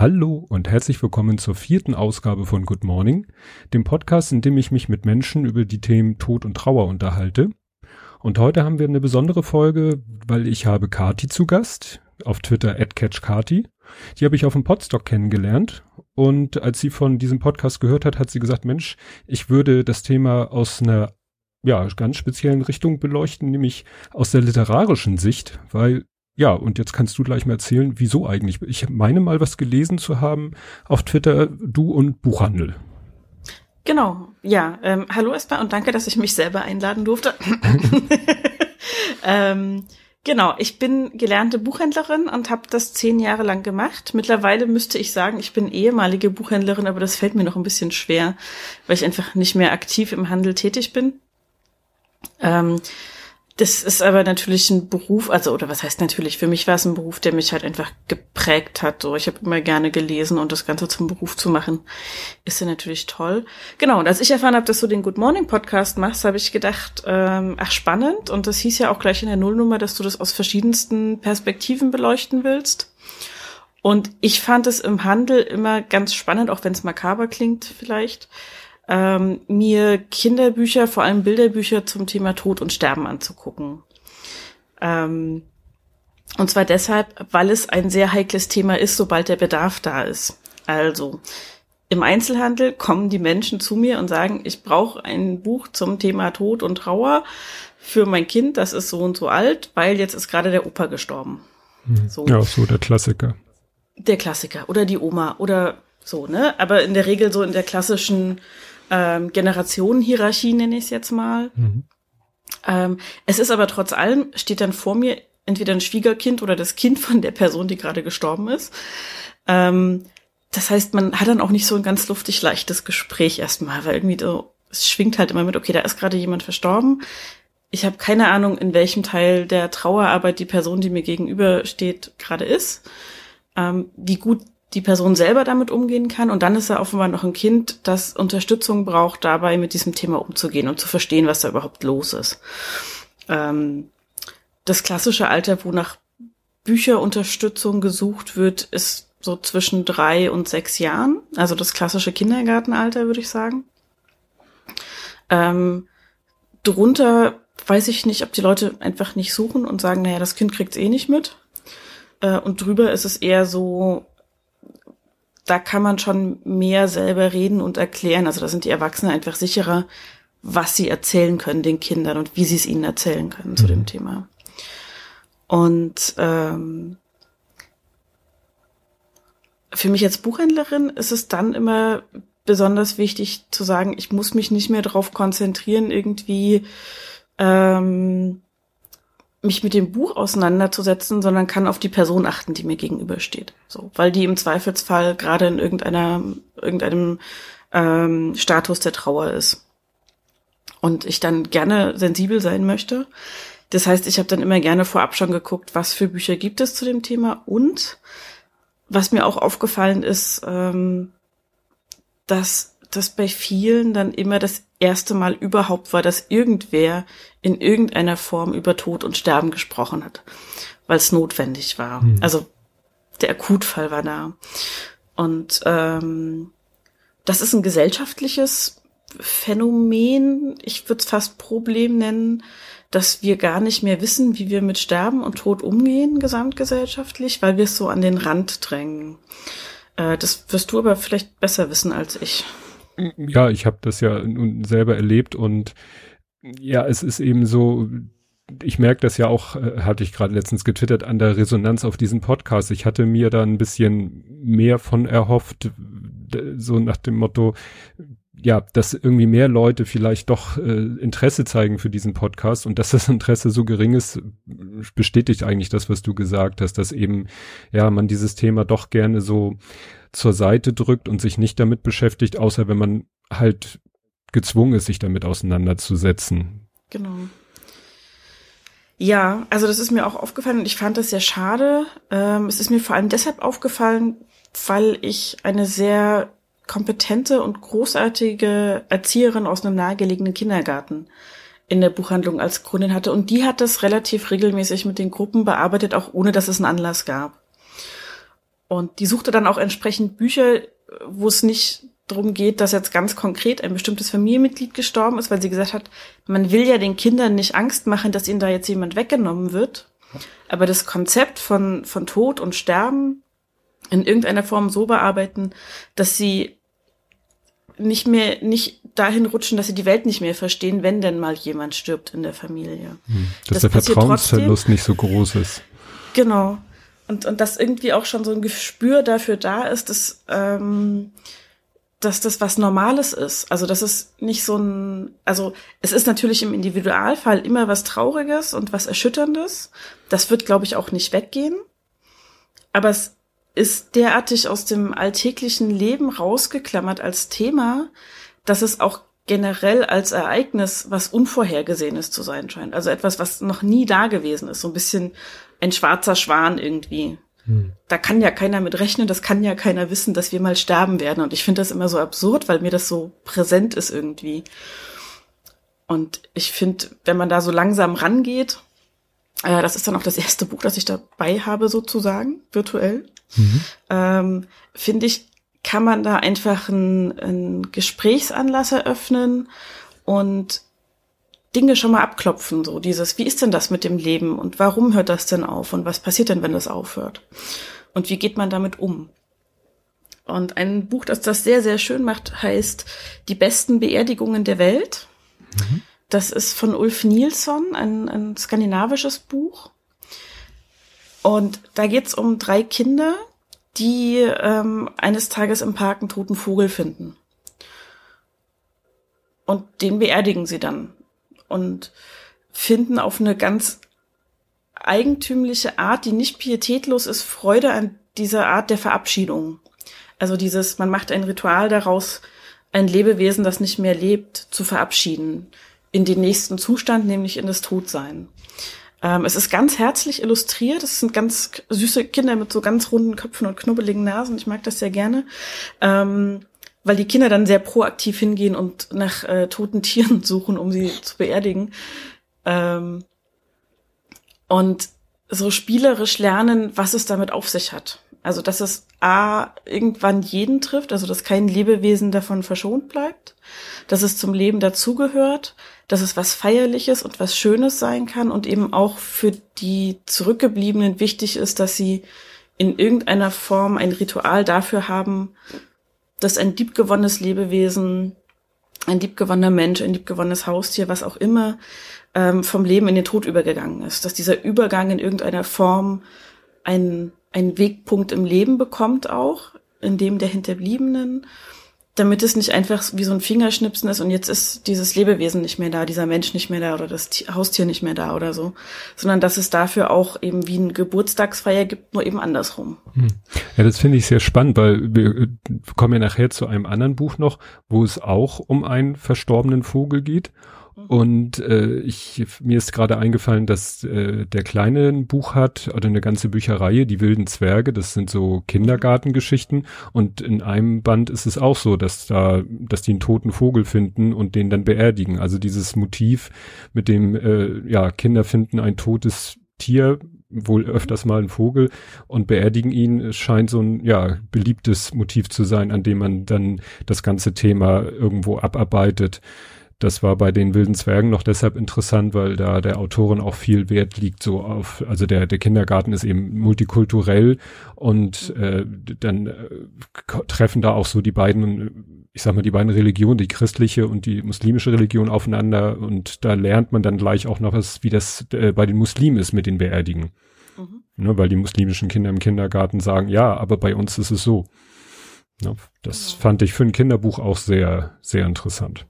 Hallo und herzlich willkommen zur vierten Ausgabe von Good Morning, dem Podcast, in dem ich mich mit Menschen über die Themen Tod und Trauer unterhalte. Und heute haben wir eine besondere Folge, weil ich habe Kati zu Gast, auf Twitter @catchkati. Die habe ich auf dem Podstock kennengelernt und als sie von diesem Podcast gehört hat, hat sie gesagt, Mensch, ich würde das Thema aus einer ja, ganz speziellen Richtung beleuchten, nämlich aus der literarischen Sicht, weil ja, und jetzt kannst du gleich mal erzählen, wieso eigentlich. Ich meine mal was gelesen zu haben auf Twitter, du und Buchhandel. Genau, ja. Ähm, hallo erstmal und danke, dass ich mich selber einladen durfte. ähm, genau, ich bin gelernte Buchhändlerin und habe das zehn Jahre lang gemacht. Mittlerweile müsste ich sagen, ich bin ehemalige Buchhändlerin, aber das fällt mir noch ein bisschen schwer, weil ich einfach nicht mehr aktiv im Handel tätig bin. Ähm, das ist aber natürlich ein Beruf, also oder was heißt natürlich, für mich war es ein Beruf, der mich halt einfach geprägt hat. So, ich habe immer gerne gelesen und das Ganze zum Beruf zu machen, ist ja natürlich toll. Genau, und als ich erfahren habe, dass du den Good Morning Podcast machst, habe ich gedacht, ähm, ach spannend. Und das hieß ja auch gleich in der Nullnummer, dass du das aus verschiedensten Perspektiven beleuchten willst. Und ich fand es im Handel immer ganz spannend, auch wenn es makaber klingt vielleicht ähm, mir Kinderbücher, vor allem Bilderbücher zum Thema Tod und Sterben anzugucken. Ähm, und zwar deshalb, weil es ein sehr heikles Thema ist, sobald der Bedarf da ist. Also, im Einzelhandel kommen die Menschen zu mir und sagen, ich brauche ein Buch zum Thema Tod und Trauer für mein Kind, das ist so und so alt, weil jetzt ist gerade der Opa gestorben. Hm. So. Ja, so der Klassiker. Der Klassiker oder die Oma oder so, ne? Aber in der Regel so in der klassischen ähm, Generationenhierarchie, nenne ich es jetzt mal. Mhm. Ähm, es ist aber trotz allem, steht dann vor mir entweder ein Schwiegerkind oder das Kind von der Person, die gerade gestorben ist. Ähm, das heißt, man hat dann auch nicht so ein ganz luftig leichtes Gespräch erstmal, weil irgendwie so, es schwingt halt immer mit, okay, da ist gerade jemand verstorben. Ich habe keine Ahnung, in welchem Teil der Trauerarbeit die Person, die mir gegenüber steht, gerade ist. Ähm, wie gut die Person selber damit umgehen kann. Und dann ist er offenbar noch ein Kind, das Unterstützung braucht, dabei mit diesem Thema umzugehen und zu verstehen, was da überhaupt los ist. Ähm, das klassische Alter, wo nach Bücherunterstützung gesucht wird, ist so zwischen drei und sechs Jahren. Also das klassische Kindergartenalter, würde ich sagen. Ähm, drunter weiß ich nicht, ob die Leute einfach nicht suchen und sagen, naja, das Kind kriegt's eh nicht mit. Äh, und drüber ist es eher so, da kann man schon mehr selber reden und erklären. Also da sind die Erwachsenen einfach sicherer, was sie erzählen können den Kindern und wie sie es ihnen erzählen können mhm. zu dem. Thema. Und ähm, für mich als Buchhändlerin ist es dann immer besonders wichtig zu sagen, ich muss mich nicht mehr darauf konzentrieren, irgendwie ähm, mich mit dem Buch auseinanderzusetzen, sondern kann auf die Person achten, die mir gegenübersteht. So, weil die im Zweifelsfall gerade in irgendeiner, irgendeinem ähm, Status der Trauer ist. Und ich dann gerne sensibel sein möchte. Das heißt, ich habe dann immer gerne vorab schon geguckt, was für Bücher gibt es zu dem Thema und was mir auch aufgefallen ist, ähm, dass das bei vielen dann immer das erste Mal überhaupt war, dass irgendwer in irgendeiner Form über Tod und Sterben gesprochen hat, weil es notwendig war. Mhm. Also der Akutfall war da. Und ähm, das ist ein gesellschaftliches Phänomen, ich würde es fast Problem nennen, dass wir gar nicht mehr wissen, wie wir mit Sterben und Tod umgehen, gesamtgesellschaftlich, weil wir es so an den Rand drängen. Äh, das wirst du aber vielleicht besser wissen als ich. Ja, ich habe das ja nun selber erlebt und ja, es ist eben so, ich merke das ja auch, äh, hatte ich gerade letztens getwittert, an der Resonanz auf diesen Podcast. Ich hatte mir da ein bisschen mehr von erhofft, so nach dem Motto, ja, dass irgendwie mehr Leute vielleicht doch äh, Interesse zeigen für diesen Podcast und dass das Interesse so gering ist, bestätigt eigentlich das, was du gesagt hast, dass eben, ja, man dieses Thema doch gerne so zur Seite drückt und sich nicht damit beschäftigt, außer wenn man halt gezwungen ist, sich damit auseinanderzusetzen. Genau. Ja, also das ist mir auch aufgefallen und ich fand das sehr schade. Ähm, es ist mir vor allem deshalb aufgefallen, weil ich eine sehr kompetente und großartige Erzieherin aus einem nahegelegenen Kindergarten in der Buchhandlung als Kundin hatte und die hat das relativ regelmäßig mit den Gruppen bearbeitet, auch ohne dass es einen Anlass gab. Und die suchte dann auch entsprechend Bücher, wo es nicht darum geht, dass jetzt ganz konkret ein bestimmtes Familienmitglied gestorben ist, weil sie gesagt hat, man will ja den Kindern nicht Angst machen, dass ihnen da jetzt jemand weggenommen wird. Aber das Konzept von, von Tod und Sterben in irgendeiner Form so bearbeiten, dass sie nicht mehr, nicht dahin rutschen, dass sie die Welt nicht mehr verstehen, wenn denn mal jemand stirbt in der Familie. Hm, dass das der Vertrauensverlust nicht so groß ist. Genau. Und, und dass irgendwie auch schon so ein Gespür dafür da ist, dass, ähm, dass das was Normales ist. Also das ist nicht so ein, also es ist natürlich im Individualfall immer was Trauriges und was Erschütterndes. Das wird, glaube ich, auch nicht weggehen. Aber es ist derartig aus dem alltäglichen Leben rausgeklammert als Thema, dass es auch generell als Ereignis was Unvorhergesehenes zu sein scheint. Also etwas, was noch nie da gewesen ist. So ein bisschen ein schwarzer Schwan irgendwie. Hm. Da kann ja keiner mit rechnen, das kann ja keiner wissen, dass wir mal sterben werden. Und ich finde das immer so absurd, weil mir das so präsent ist irgendwie. Und ich finde, wenn man da so langsam rangeht, äh, das ist dann auch das erste Buch, das ich dabei habe, sozusagen, virtuell, mhm. ähm, finde ich, kann man da einfach einen, Gesprächsanlass eröffnen und Dinge schon mal abklopfen, so dieses, wie ist denn das mit dem Leben und warum hört das denn auf und was passiert denn, wenn das aufhört? Und wie geht man damit um? Und ein Buch, das das sehr, sehr schön macht, heißt Die besten Beerdigungen der Welt. Mhm. Das ist von Ulf Nilsson, ein, ein skandinavisches Buch. Und da geht's um drei Kinder, die ähm, eines Tages im Park einen toten Vogel finden. Und den beerdigen sie dann und finden auf eine ganz eigentümliche Art, die nicht pietätlos ist, Freude an dieser Art der Verabschiedung. Also dieses, man macht ein Ritual daraus, ein Lebewesen, das nicht mehr lebt, zu verabschieden in den nächsten Zustand, nämlich in das Todsein. Ähm, es ist ganz herzlich illustriert. Es sind ganz süße Kinder mit so ganz runden Köpfen und knubbeligen Nasen. Ich mag das sehr gerne. Ähm, weil die Kinder dann sehr proaktiv hingehen und nach äh, toten Tieren suchen, um sie zu beerdigen. Ähm, und so spielerisch lernen, was es damit auf sich hat. Also, dass es A, irgendwann jeden trifft, also dass kein Lebewesen davon verschont bleibt, dass es zum Leben dazugehört, dass es was Feierliches und was Schönes sein kann und eben auch für die Zurückgebliebenen wichtig ist, dass sie in irgendeiner Form ein Ritual dafür haben, dass ein liebgewonnenes Lebewesen, ein liebgewonnener Mensch, ein liebgewonnenes Haustier, was auch immer, ähm, vom Leben in den Tod übergegangen ist. Dass dieser Übergang in irgendeiner Form einen, einen Wegpunkt im Leben bekommt auch, in dem der Hinterbliebenen damit es nicht einfach wie so ein Fingerschnipsen ist und jetzt ist dieses Lebewesen nicht mehr da, dieser Mensch nicht mehr da oder das Haustier nicht mehr da oder so, sondern dass es dafür auch eben wie ein Geburtstagsfeier gibt, nur eben andersrum. Hm. Ja, das finde ich sehr spannend, weil wir äh, kommen ja nachher zu einem anderen Buch noch, wo es auch um einen verstorbenen Vogel geht und äh, ich mir ist gerade eingefallen, dass äh, der Kleine ein Buch hat oder eine ganze Bücherreihe, die wilden Zwerge, das sind so Kindergartengeschichten. Und in einem Band ist es auch so, dass da, dass die einen toten Vogel finden und den dann beerdigen. Also dieses Motiv mit dem, äh, ja, Kinder finden ein totes Tier, wohl öfters mal ein Vogel und beerdigen ihn, scheint so ein ja beliebtes Motiv zu sein, an dem man dann das ganze Thema irgendwo abarbeitet. Das war bei den wilden Zwergen noch deshalb interessant, weil da der Autorin auch viel Wert liegt so auf, also der, der Kindergarten ist eben multikulturell und äh, dann äh, treffen da auch so die beiden, ich sag mal, die beiden Religionen, die christliche und die muslimische Religion aufeinander und da lernt man dann gleich auch noch, was, wie das äh, bei den Muslimen ist mit den Beerdigen. Mhm. Ne, weil die muslimischen Kinder im Kindergarten sagen, ja, aber bei uns ist es so. Ne, das genau. fand ich für ein Kinderbuch auch sehr, sehr interessant.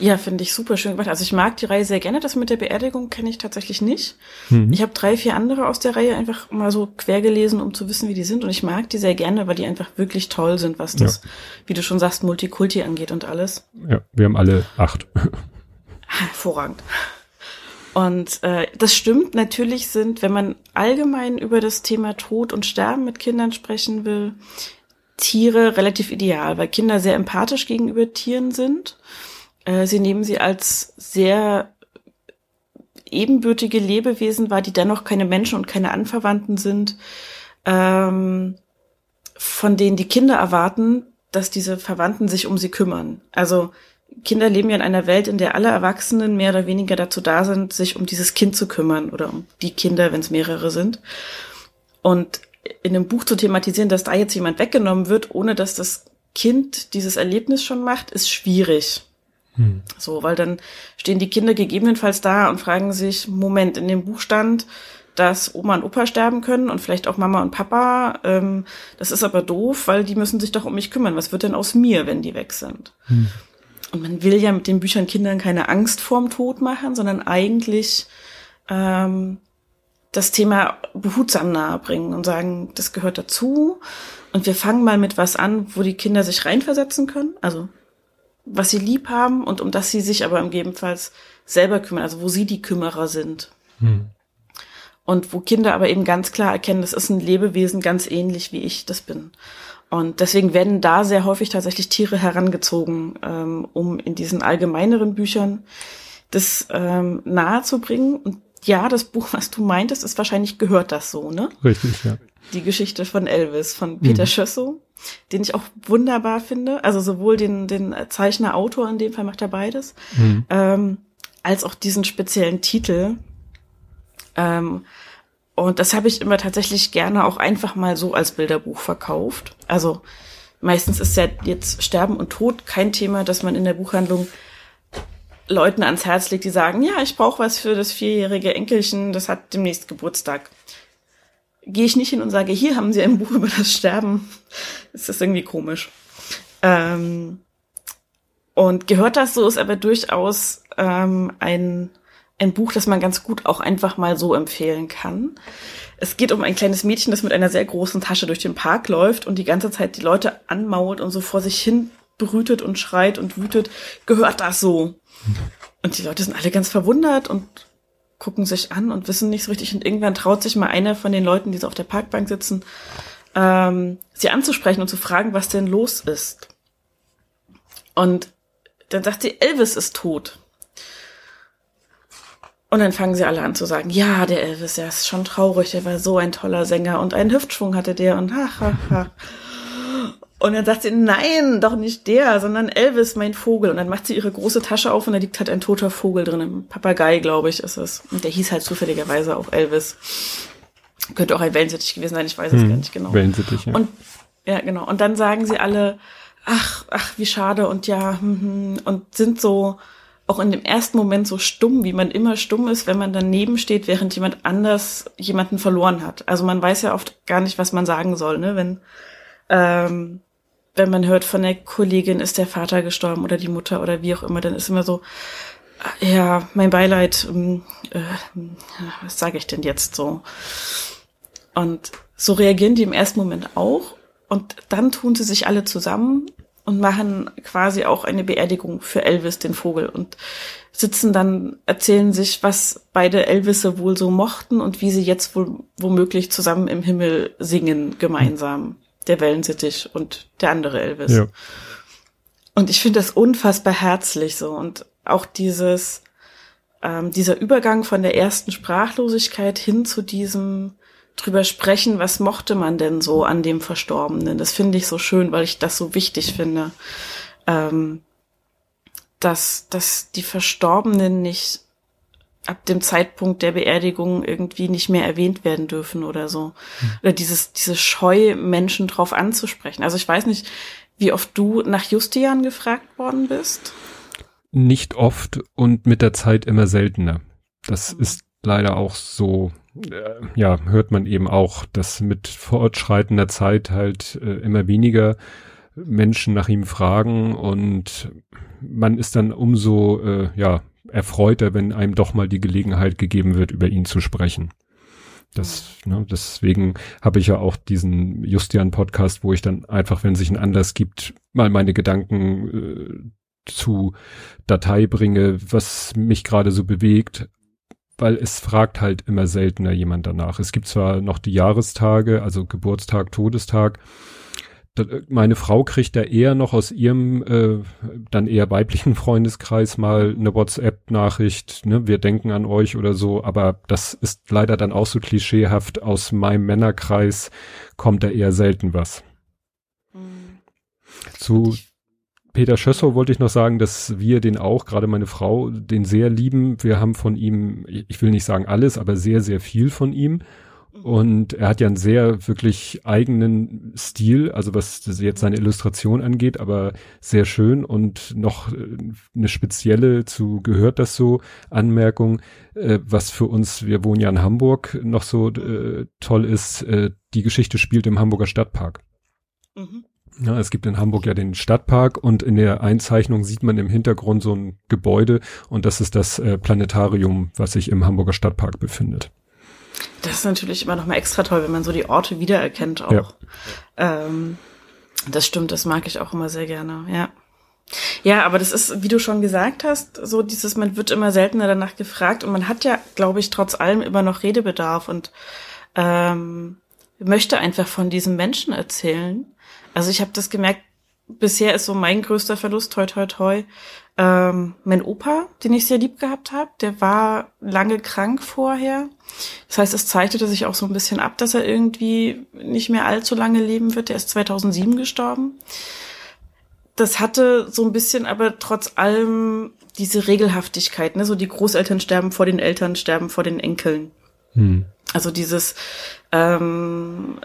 Ja, finde ich super schön gemacht. Also ich mag die Reihe sehr gerne. Das mit der Beerdigung kenne ich tatsächlich nicht. Mhm. Ich habe drei, vier andere aus der Reihe einfach mal so quer gelesen, um zu wissen, wie die sind. Und ich mag die sehr gerne, weil die einfach wirklich toll sind, was das, ja. wie du schon sagst, Multikulti angeht und alles. Ja, wir haben alle acht. Hervorragend. Und äh, das stimmt, natürlich sind, wenn man allgemein über das Thema Tod und Sterben mit Kindern sprechen will, Tiere relativ ideal, weil Kinder sehr empathisch gegenüber Tieren sind sie nehmen sie als sehr ebenbürtige Lebewesen wahr, die dennoch keine Menschen und keine Anverwandten sind. Ähm, von denen die Kinder erwarten, dass diese Verwandten sich um sie kümmern. Also Kinder leben ja in einer Welt, in der alle Erwachsenen mehr oder weniger dazu da sind, sich um dieses Kind zu kümmern oder um die Kinder, wenn es mehrere sind. Und in dem Buch zu thematisieren, dass da jetzt jemand weggenommen wird, ohne dass das Kind dieses Erlebnis schon macht, ist schwierig. Hm. So, weil dann stehen die Kinder gegebenenfalls da und fragen sich, Moment, in dem Buch stand, dass Oma und Opa sterben können und vielleicht auch Mama und Papa. Ähm, das ist aber doof, weil die müssen sich doch um mich kümmern. Was wird denn aus mir, wenn die weg sind? Hm. Und man will ja mit den Büchern Kindern keine Angst vorm Tod machen, sondern eigentlich ähm, das Thema behutsam nahebringen und sagen, das gehört dazu. Und wir fangen mal mit was an, wo die Kinder sich reinversetzen können. Also was sie lieb haben und um das sie sich aber im Gegebenenfalls selber kümmern, also wo sie die Kümmerer sind. Hm. Und wo Kinder aber eben ganz klar erkennen, das ist ein Lebewesen ganz ähnlich wie ich das bin. Und deswegen werden da sehr häufig tatsächlich Tiere herangezogen, ähm, um in diesen allgemeineren Büchern das ähm, nahe zu bringen. Und ja, das Buch, was du meintest, ist wahrscheinlich gehört das so, ne? Richtig, ja. Die Geschichte von Elvis von Peter mhm. Schössow, den ich auch wunderbar finde. Also sowohl den, den Zeichner, Autor, in dem Fall macht er beides, mhm. ähm, als auch diesen speziellen Titel. Ähm, und das habe ich immer tatsächlich gerne auch einfach mal so als Bilderbuch verkauft. Also meistens ist ja jetzt Sterben und Tod kein Thema, dass man in der Buchhandlung Leuten ans Herz legt, die sagen, ja, ich brauche was für das vierjährige Enkelchen, das hat demnächst Geburtstag. Gehe ich nicht hin und sage, hier haben Sie ein Buch über das Sterben. Das ist irgendwie komisch. Ähm, und gehört das so, ist aber durchaus ähm, ein ein Buch, das man ganz gut auch einfach mal so empfehlen kann. Es geht um ein kleines Mädchen, das mit einer sehr großen Tasche durch den Park läuft und die ganze Zeit die Leute anmault und so vor sich hin brütet und schreit und wütet. Gehört das so? Und die Leute sind alle ganz verwundert und gucken sich an und wissen nicht so richtig. Und irgendwann traut sich mal einer von den Leuten, die so auf der Parkbank sitzen, ähm, sie anzusprechen und zu fragen, was denn los ist. Und dann sagt sie, Elvis ist tot. Und dann fangen sie alle an zu sagen, ja, der Elvis, der ist schon traurig, der war so ein toller Sänger und einen Hüftschwung hatte der und ha, ha, ha. Und dann sagt sie, nein, doch nicht der, sondern Elvis, mein Vogel. Und dann macht sie ihre große Tasche auf und da liegt halt ein toter Vogel drin. Ein Papagei, glaube ich, ist es. Und der hieß halt zufälligerweise auch Elvis. Könnte auch ein Wellensittich gewesen sein, ich weiß es hm, gar nicht genau. Wellensittich, ja. Und, ja, genau. Und dann sagen sie alle, ach, ach, wie schade und ja, hm, hm, und sind so, auch in dem ersten Moment so stumm, wie man immer stumm ist, wenn man daneben steht, während jemand anders jemanden verloren hat. Also man weiß ja oft gar nicht, was man sagen soll, ne? Wenn, ähm, wenn man hört von der Kollegin, ist der Vater gestorben oder die Mutter oder wie auch immer, dann ist immer so, ja, mein Beileid, ähm, äh, was sage ich denn jetzt so? Und so reagieren die im ersten Moment auch. Und dann tun sie sich alle zusammen und machen quasi auch eine Beerdigung für Elvis, den Vogel, und sitzen dann, erzählen sich, was beide Elvisse wohl so mochten und wie sie jetzt wohl womöglich zusammen im Himmel singen, gemeinsam. Der Wellensittich und der andere Elvis. Ja. Und ich finde das unfassbar herzlich so. Und auch dieses, ähm, dieser Übergang von der ersten Sprachlosigkeit hin zu diesem drüber sprechen, was mochte man denn so an dem Verstorbenen. Das finde ich so schön, weil ich das so wichtig finde, ähm, dass, dass die Verstorbenen nicht ab dem Zeitpunkt der Beerdigung irgendwie nicht mehr erwähnt werden dürfen oder so. Hm. Oder dieses, diese Scheu, Menschen drauf anzusprechen. Also ich weiß nicht, wie oft du nach Justian gefragt worden bist. Nicht oft und mit der Zeit immer seltener. Das mhm. ist leider auch so äh, ja, hört man eben auch, dass mit fortschreitender Zeit halt äh, immer weniger Menschen nach ihm fragen und man ist dann umso äh, ja erfreuter, wenn einem doch mal die Gelegenheit gegeben wird, über ihn zu sprechen. Das, ne, deswegen habe ich ja auch diesen Justian-Podcast, wo ich dann einfach, wenn sich ein Anlass gibt, mal meine Gedanken äh, zu Datei bringe, was mich gerade so bewegt, weil es fragt halt immer seltener jemand danach. Es gibt zwar noch die Jahrestage, also Geburtstag, Todestag. Meine Frau kriegt da eher noch aus ihrem äh, dann eher weiblichen Freundeskreis mal eine WhatsApp-Nachricht, ne, wir denken an euch oder so, aber das ist leider dann auch so klischeehaft. Aus meinem Männerkreis kommt da eher selten was. Zu Peter Schössow wollte ich noch sagen, dass wir den auch, gerade meine Frau, den sehr lieben. Wir haben von ihm, ich will nicht sagen alles, aber sehr, sehr viel von ihm. Und er hat ja einen sehr wirklich eigenen Stil, also was jetzt seine Illustration angeht, aber sehr schön und noch äh, eine spezielle zu gehört das so Anmerkung, äh, was für uns, wir wohnen ja in Hamburg, noch so äh, toll ist, äh, die Geschichte spielt im Hamburger Stadtpark. Mhm. Ja, es gibt in Hamburg ja den Stadtpark und in der Einzeichnung sieht man im Hintergrund so ein Gebäude und das ist das äh, Planetarium, was sich im Hamburger Stadtpark befindet. Das ist natürlich immer noch mal extra toll, wenn man so die Orte wiedererkennt auch. Ja. Ähm, das stimmt, das mag ich auch immer sehr gerne, ja. Ja, aber das ist, wie du schon gesagt hast, so dieses, man wird immer seltener danach gefragt und man hat ja, glaube ich, trotz allem immer noch Redebedarf und ähm, möchte einfach von diesem Menschen erzählen. Also ich habe das gemerkt, bisher ist so mein größter Verlust, toi toi toi, ähm, mein Opa, den ich sehr lieb gehabt habe, der war lange krank vorher. Das heißt, es zeichnete sich auch so ein bisschen ab, dass er irgendwie nicht mehr allzu lange leben wird. Der ist 2007 gestorben. Das hatte so ein bisschen aber trotz allem diese Regelhaftigkeit, ne? so die Großeltern sterben vor den Eltern, sterben vor den Enkeln. Hm. Also dieses, ähm,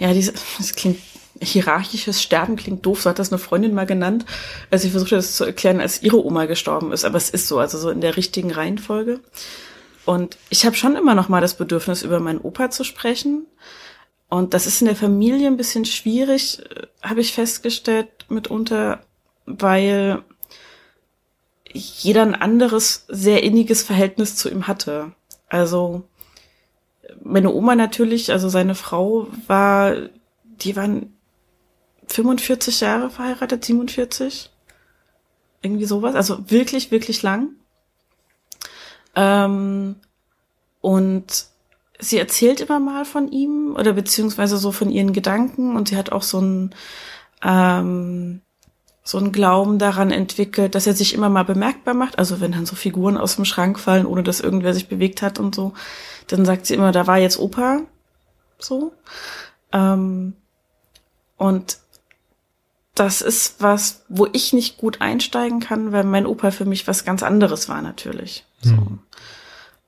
ja, diese, das klingt hierarchisches Sterben klingt doof, so hat das eine Freundin mal genannt, als sie versuchte das zu erklären, als ihre Oma gestorben ist. Aber es ist so, also so in der richtigen Reihenfolge. Und ich habe schon immer noch mal das Bedürfnis, über meinen Opa zu sprechen. Und das ist in der Familie ein bisschen schwierig, äh, habe ich festgestellt mitunter, weil jeder ein anderes, sehr inniges Verhältnis zu ihm hatte. Also meine Oma natürlich, also seine Frau war, die waren 45 Jahre verheiratet, 47. Irgendwie sowas. Also wirklich, wirklich lang. Ähm, und sie erzählt immer mal von ihm oder beziehungsweise so von ihren Gedanken und sie hat auch so ein ähm, so ein Glauben daran entwickelt, dass er sich immer mal bemerkbar macht. Also wenn dann so Figuren aus dem Schrank fallen, ohne dass irgendwer sich bewegt hat und so, dann sagt sie immer, da war jetzt Opa. So. Ähm, und das ist was, wo ich nicht gut einsteigen kann, weil mein Opa für mich was ganz anderes war natürlich. So. Mhm.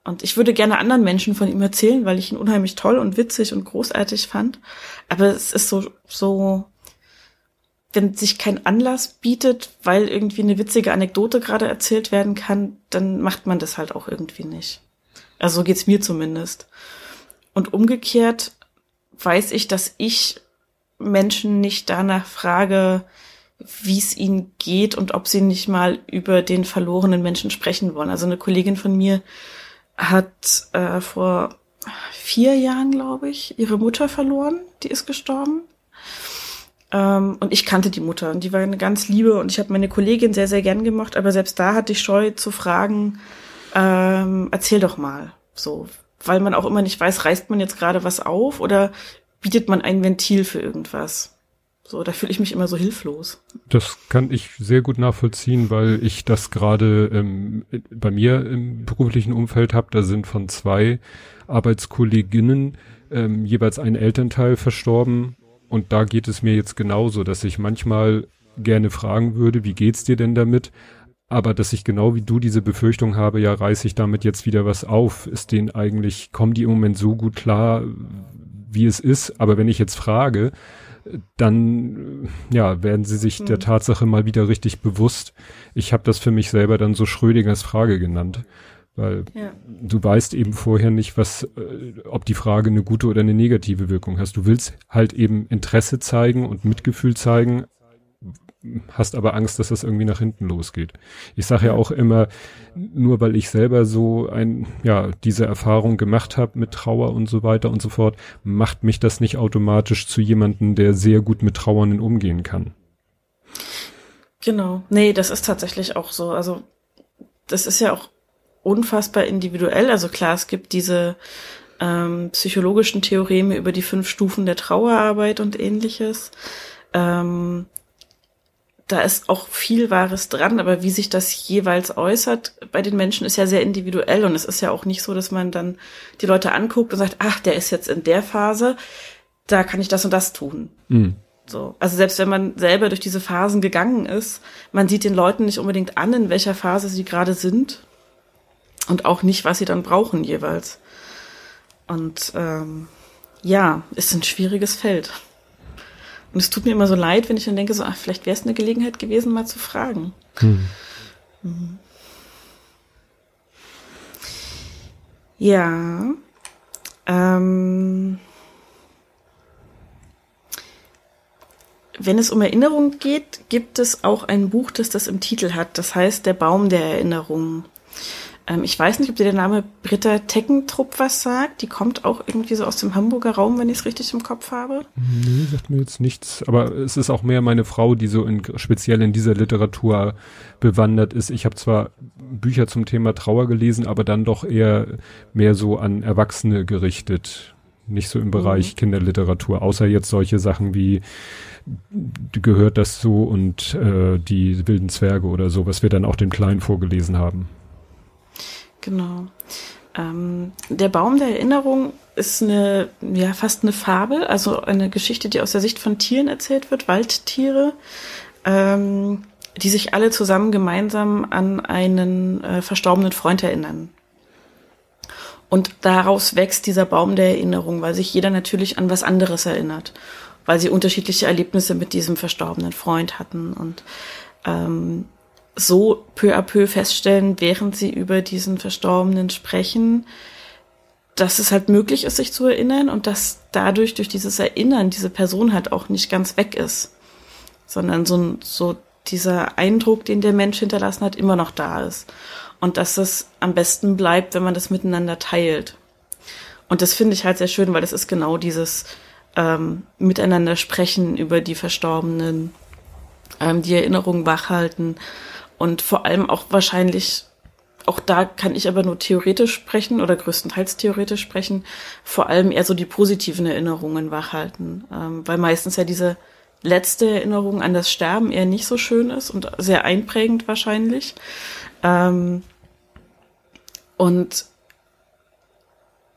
Und ich würde gerne anderen Menschen von ihm erzählen, weil ich ihn unheimlich toll und witzig und großartig fand. Aber es ist so, so, wenn sich kein Anlass bietet, weil irgendwie eine witzige Anekdote gerade erzählt werden kann, dann macht man das halt auch irgendwie nicht. Also so geht's mir zumindest. Und umgekehrt weiß ich, dass ich Menschen nicht danach frage, wie es ihnen geht und ob sie nicht mal über den verlorenen Menschen sprechen wollen. Also eine Kollegin von mir hat äh, vor vier Jahren, glaube ich, ihre Mutter verloren. Die ist gestorben. Ähm, und ich kannte die Mutter und die war eine ganz liebe und ich habe meine Kollegin sehr, sehr gern gemacht, aber selbst da hatte ich Scheu zu fragen, ähm, erzähl doch mal. So, weil man auch immer nicht weiß, reißt man jetzt gerade was auf oder bietet man ein Ventil für irgendwas. So, da fühle ich mich immer so hilflos. Das kann ich sehr gut nachvollziehen, weil ich das gerade ähm, bei mir im beruflichen Umfeld habe. Da sind von zwei Arbeitskolleginnen ähm, jeweils ein Elternteil verstorben. Und da geht es mir jetzt genauso, dass ich manchmal gerne fragen würde, wie geht's dir denn damit? Aber dass ich genau wie du diese Befürchtung habe, ja, reiße ich damit jetzt wieder was auf? Ist denen eigentlich, kommen die im Moment so gut klar? Wie es ist. Aber wenn ich jetzt frage, dann ja, werden sie sich hm. der Tatsache mal wieder richtig bewusst. Ich habe das für mich selber dann so Schrödingers Frage genannt. Weil ja. du weißt eben vorher nicht, was, äh, ob die Frage eine gute oder eine negative Wirkung hast. Du willst halt eben Interesse zeigen und Mitgefühl zeigen, hast aber Angst, dass das irgendwie nach hinten losgeht. Ich sage ja auch immer, nur weil ich selber so ein, ja, diese Erfahrung gemacht habe mit Trauer und so weiter und so fort, macht mich das nicht automatisch zu jemandem, der sehr gut mit Trauernden umgehen kann. Genau. Nee, das ist tatsächlich auch so. Also, das ist ja auch unfassbar individuell. Also klar, es gibt diese ähm, psychologischen Theoreme über die fünf Stufen der Trauerarbeit und ähnliches. Ähm, da ist auch viel Wahres dran, aber wie sich das jeweils äußert bei den Menschen ist ja sehr individuell und es ist ja auch nicht so, dass man dann die Leute anguckt und sagt, ach, der ist jetzt in der Phase, da kann ich das und das tun. Mhm. So. Also selbst wenn man selber durch diese Phasen gegangen ist, man sieht den Leuten nicht unbedingt an, in welcher Phase sie gerade sind und auch nicht, was sie dann brauchen jeweils. Und ähm, ja, ist ein schwieriges Feld. Und es tut mir immer so leid, wenn ich dann denke, so, ach, vielleicht wäre es eine Gelegenheit gewesen, mal zu fragen. Hm. Mhm. Ja. Ähm, wenn es um Erinnerung geht, gibt es auch ein Buch, das das im Titel hat. Das heißt Der Baum der Erinnerung. Ähm, ich weiß nicht, ob dir der Name Britta Teckentrupp was sagt. Die kommt auch irgendwie so aus dem Hamburger Raum, wenn ich es richtig im Kopf habe. Nee, sagt mir jetzt nichts. Aber es ist auch mehr meine Frau, die so in, speziell in dieser Literatur bewandert ist. Ich habe zwar Bücher zum Thema Trauer gelesen, aber dann doch eher mehr so an Erwachsene gerichtet. Nicht so im Bereich mhm. Kinderliteratur, außer jetzt solche Sachen wie gehört das so und äh, die wilden Zwerge oder so, was wir dann auch den Kleinen vorgelesen haben. Genau. Ähm, der Baum der Erinnerung ist eine, ja, fast eine Fabel, also eine Geschichte, die aus der Sicht von Tieren erzählt wird, Waldtiere, ähm, die sich alle zusammen gemeinsam an einen äh, verstorbenen Freund erinnern. Und daraus wächst dieser Baum der Erinnerung, weil sich jeder natürlich an was anderes erinnert, weil sie unterschiedliche Erlebnisse mit diesem verstorbenen Freund hatten. Und ähm, so peu à peu feststellen, während sie über diesen Verstorbenen sprechen, dass es halt möglich ist, sich zu erinnern und dass dadurch durch dieses Erinnern diese Person halt auch nicht ganz weg ist, sondern so, so dieser Eindruck, den der Mensch hinterlassen hat, immer noch da ist. Und dass es am besten bleibt, wenn man das miteinander teilt. Und das finde ich halt sehr schön, weil das ist genau dieses ähm, Miteinander sprechen über die Verstorbenen, ähm, die Erinnerungen wachhalten und vor allem auch wahrscheinlich, auch da kann ich aber nur theoretisch sprechen oder größtenteils theoretisch sprechen, vor allem eher so die positiven Erinnerungen wachhalten. Ähm, weil meistens ja diese letzte Erinnerung an das Sterben eher nicht so schön ist und sehr einprägend wahrscheinlich. Ähm, und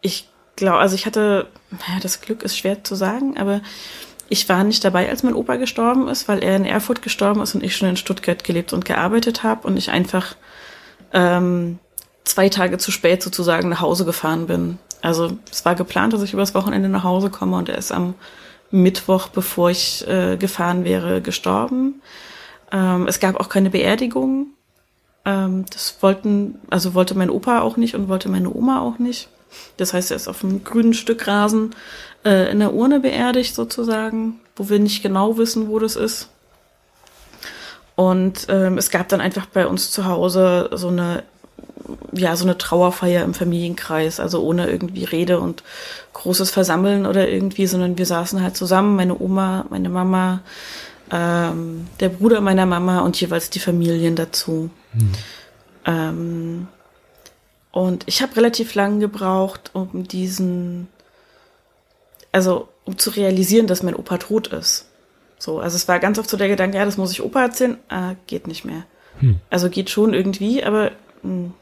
ich glaube, also ich hatte, naja, das Glück ist schwer zu sagen, aber ich war nicht dabei, als mein Opa gestorben ist, weil er in Erfurt gestorben ist und ich schon in Stuttgart gelebt und gearbeitet habe und ich einfach ähm, zwei Tage zu spät sozusagen nach Hause gefahren bin. Also es war geplant, dass ich übers Wochenende nach Hause komme und er ist am Mittwoch, bevor ich äh, gefahren wäre, gestorben. Ähm, es gab auch keine Beerdigung. Ähm, das wollten, also wollte mein Opa auch nicht und wollte meine Oma auch nicht. Das heißt, er ist auf einem grünen Stück Rasen äh, in der Urne beerdigt sozusagen, wo wir nicht genau wissen, wo das ist. Und ähm, es gab dann einfach bei uns zu Hause so eine, ja, so eine Trauerfeier im Familienkreis, also ohne irgendwie Rede und großes Versammeln oder irgendwie, sondern wir saßen halt zusammen, meine Oma, meine Mama, ähm, der Bruder meiner Mama und jeweils die Familien dazu. Hm. Ähm, und ich habe relativ lang gebraucht, um diesen also um zu realisieren, dass mein Opa tot ist. So, also es war ganz oft so der Gedanke, ja, das muss ich Opa erzählen, ah, geht nicht mehr. Hm. Also geht schon irgendwie, aber mh, hm,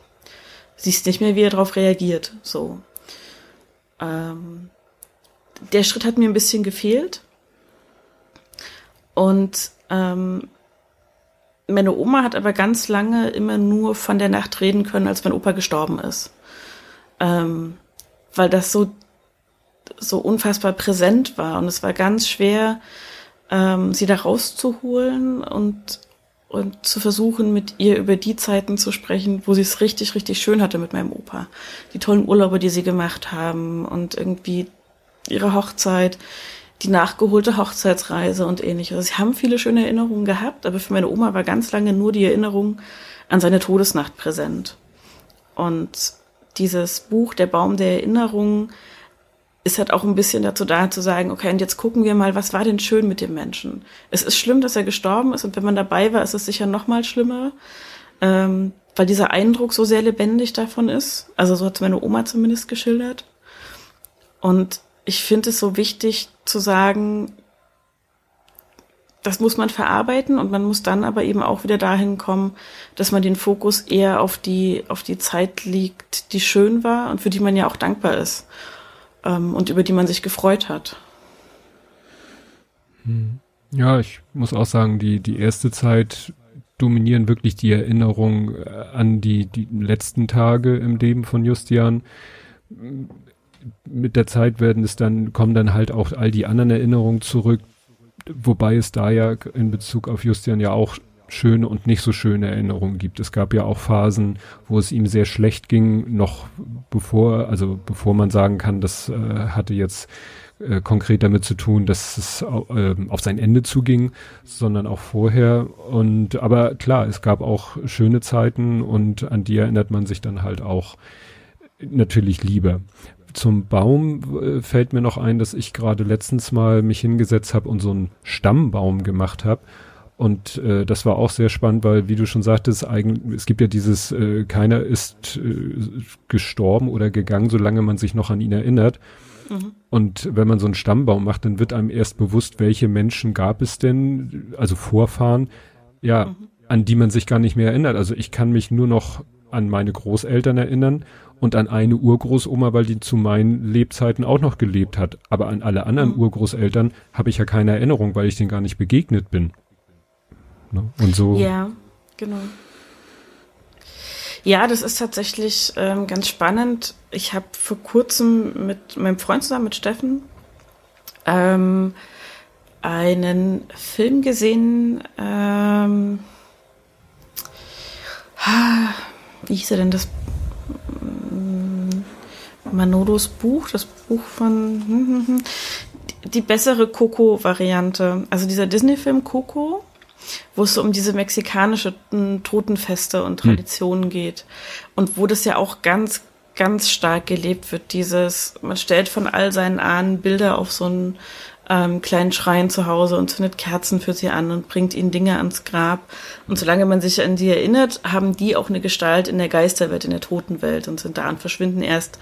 siehst nicht mehr, wie er darauf reagiert. So. Ähm, der Schritt hat mir ein bisschen gefehlt. Und ähm, meine Oma hat aber ganz lange immer nur von der Nacht reden können, als mein Opa gestorben ist. Ähm, weil das so so unfassbar präsent war. Und es war ganz schwer, ähm, sie da rauszuholen und, und zu versuchen, mit ihr über die Zeiten zu sprechen, wo sie es richtig, richtig schön hatte mit meinem Opa. Die tollen Urlaube, die sie gemacht haben und irgendwie ihre Hochzeit, die nachgeholte Hochzeitsreise und ähnliches. Also sie haben viele schöne Erinnerungen gehabt, aber für meine Oma war ganz lange nur die Erinnerung an seine Todesnacht präsent. Und dieses Buch, Der Baum der Erinnerungen, ist halt auch ein bisschen dazu da zu sagen, okay, und jetzt gucken wir mal, was war denn schön mit dem Menschen? Es ist schlimm, dass er gestorben ist und wenn man dabei war, ist es sicher noch mal schlimmer, ähm, weil dieser Eindruck so sehr lebendig davon ist. Also so hat es meine Oma zumindest geschildert. Und ich finde es so wichtig zu sagen, das muss man verarbeiten und man muss dann aber eben auch wieder dahin kommen, dass man den Fokus eher auf die, auf die Zeit liegt, die schön war und für die man ja auch dankbar ist ähm, und über die man sich gefreut hat. Hm. Ja, ich muss auch sagen, die, die erste Zeit dominieren wirklich die Erinnerungen äh, an die, die letzten Tage im Leben von Justian. Mit der Zeit werden es dann, kommen dann halt auch all die anderen Erinnerungen zurück, wobei es da ja in Bezug auf Justian ja auch schöne und nicht so schöne Erinnerungen gibt. Es gab ja auch Phasen, wo es ihm sehr schlecht ging, noch bevor, also bevor man sagen kann, das äh, hatte jetzt äh, konkret damit zu tun, dass es äh, auf sein Ende zuging, sondern auch vorher. Und aber klar, es gab auch schöne Zeiten und an die erinnert man sich dann halt auch natürlich lieber. Zum Baum äh, fällt mir noch ein, dass ich gerade letztens mal mich hingesetzt habe und so einen Stammbaum gemacht habe. Und äh, das war auch sehr spannend, weil, wie du schon sagtest, eigentlich, es gibt ja dieses, äh, keiner ist äh, gestorben oder gegangen, solange man sich noch an ihn erinnert. Mhm. Und wenn man so einen Stammbaum macht, dann wird einem erst bewusst, welche Menschen gab es denn, also Vorfahren, ja, mhm. an die man sich gar nicht mehr erinnert. Also ich kann mich nur noch an meine Großeltern erinnern und an eine Urgroßoma, weil die zu meinen Lebzeiten auch noch gelebt hat. Aber an alle anderen mhm. Urgroßeltern habe ich ja keine Erinnerung, weil ich denen gar nicht begegnet bin. Ne? Und so. Ja, genau. Ja, das ist tatsächlich ähm, ganz spannend. Ich habe vor kurzem mit meinem Freund zusammen, mit Steffen, ähm, einen Film gesehen. Ähm, wie hieß er denn das? Manodos Buch, das Buch von hm, hm, hm, die bessere Coco-Variante. Also dieser Disney-Film Coco wo es so um diese mexikanischen Totenfeste und hm. Traditionen hm. geht. Und wo das ja auch ganz, ganz stark gelebt wird, dieses, man stellt von all seinen Ahnen Bilder auf so einen ähm, kleinen Schrein zu Hause und zündet Kerzen für sie an und bringt ihnen Dinge ans Grab. Und solange man sich an die erinnert, haben die auch eine Gestalt in der Geisterwelt, in der Totenwelt und sind da und verschwinden erst,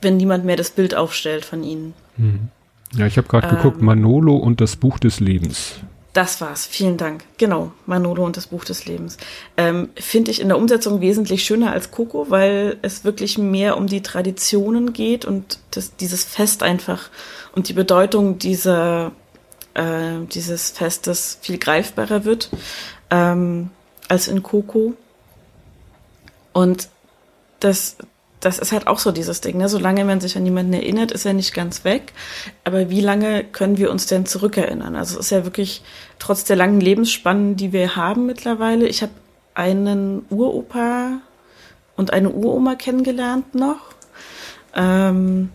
wenn niemand mehr das Bild aufstellt von ihnen. Hm. Ja, ich habe gerade ähm, geguckt, Manolo und das Buch des Lebens. Das war's. Vielen Dank. Genau, Manolo und das Buch des Lebens. Ähm, Finde ich in der Umsetzung wesentlich schöner als Coco, weil es wirklich mehr um die Traditionen geht und das, dieses Fest einfach und die Bedeutung dieser, äh, dieses Festes viel greifbarer wird ähm, als in Coco. Und das, das ist halt auch so dieses Ding, ne? Solange man sich an jemanden erinnert, ist er nicht ganz weg. Aber wie lange können wir uns denn zurückerinnern? Also es ist ja wirklich trotz der langen Lebensspannen, die wir haben mittlerweile. Ich habe einen Uropa und eine Uroma kennengelernt noch. Ähm,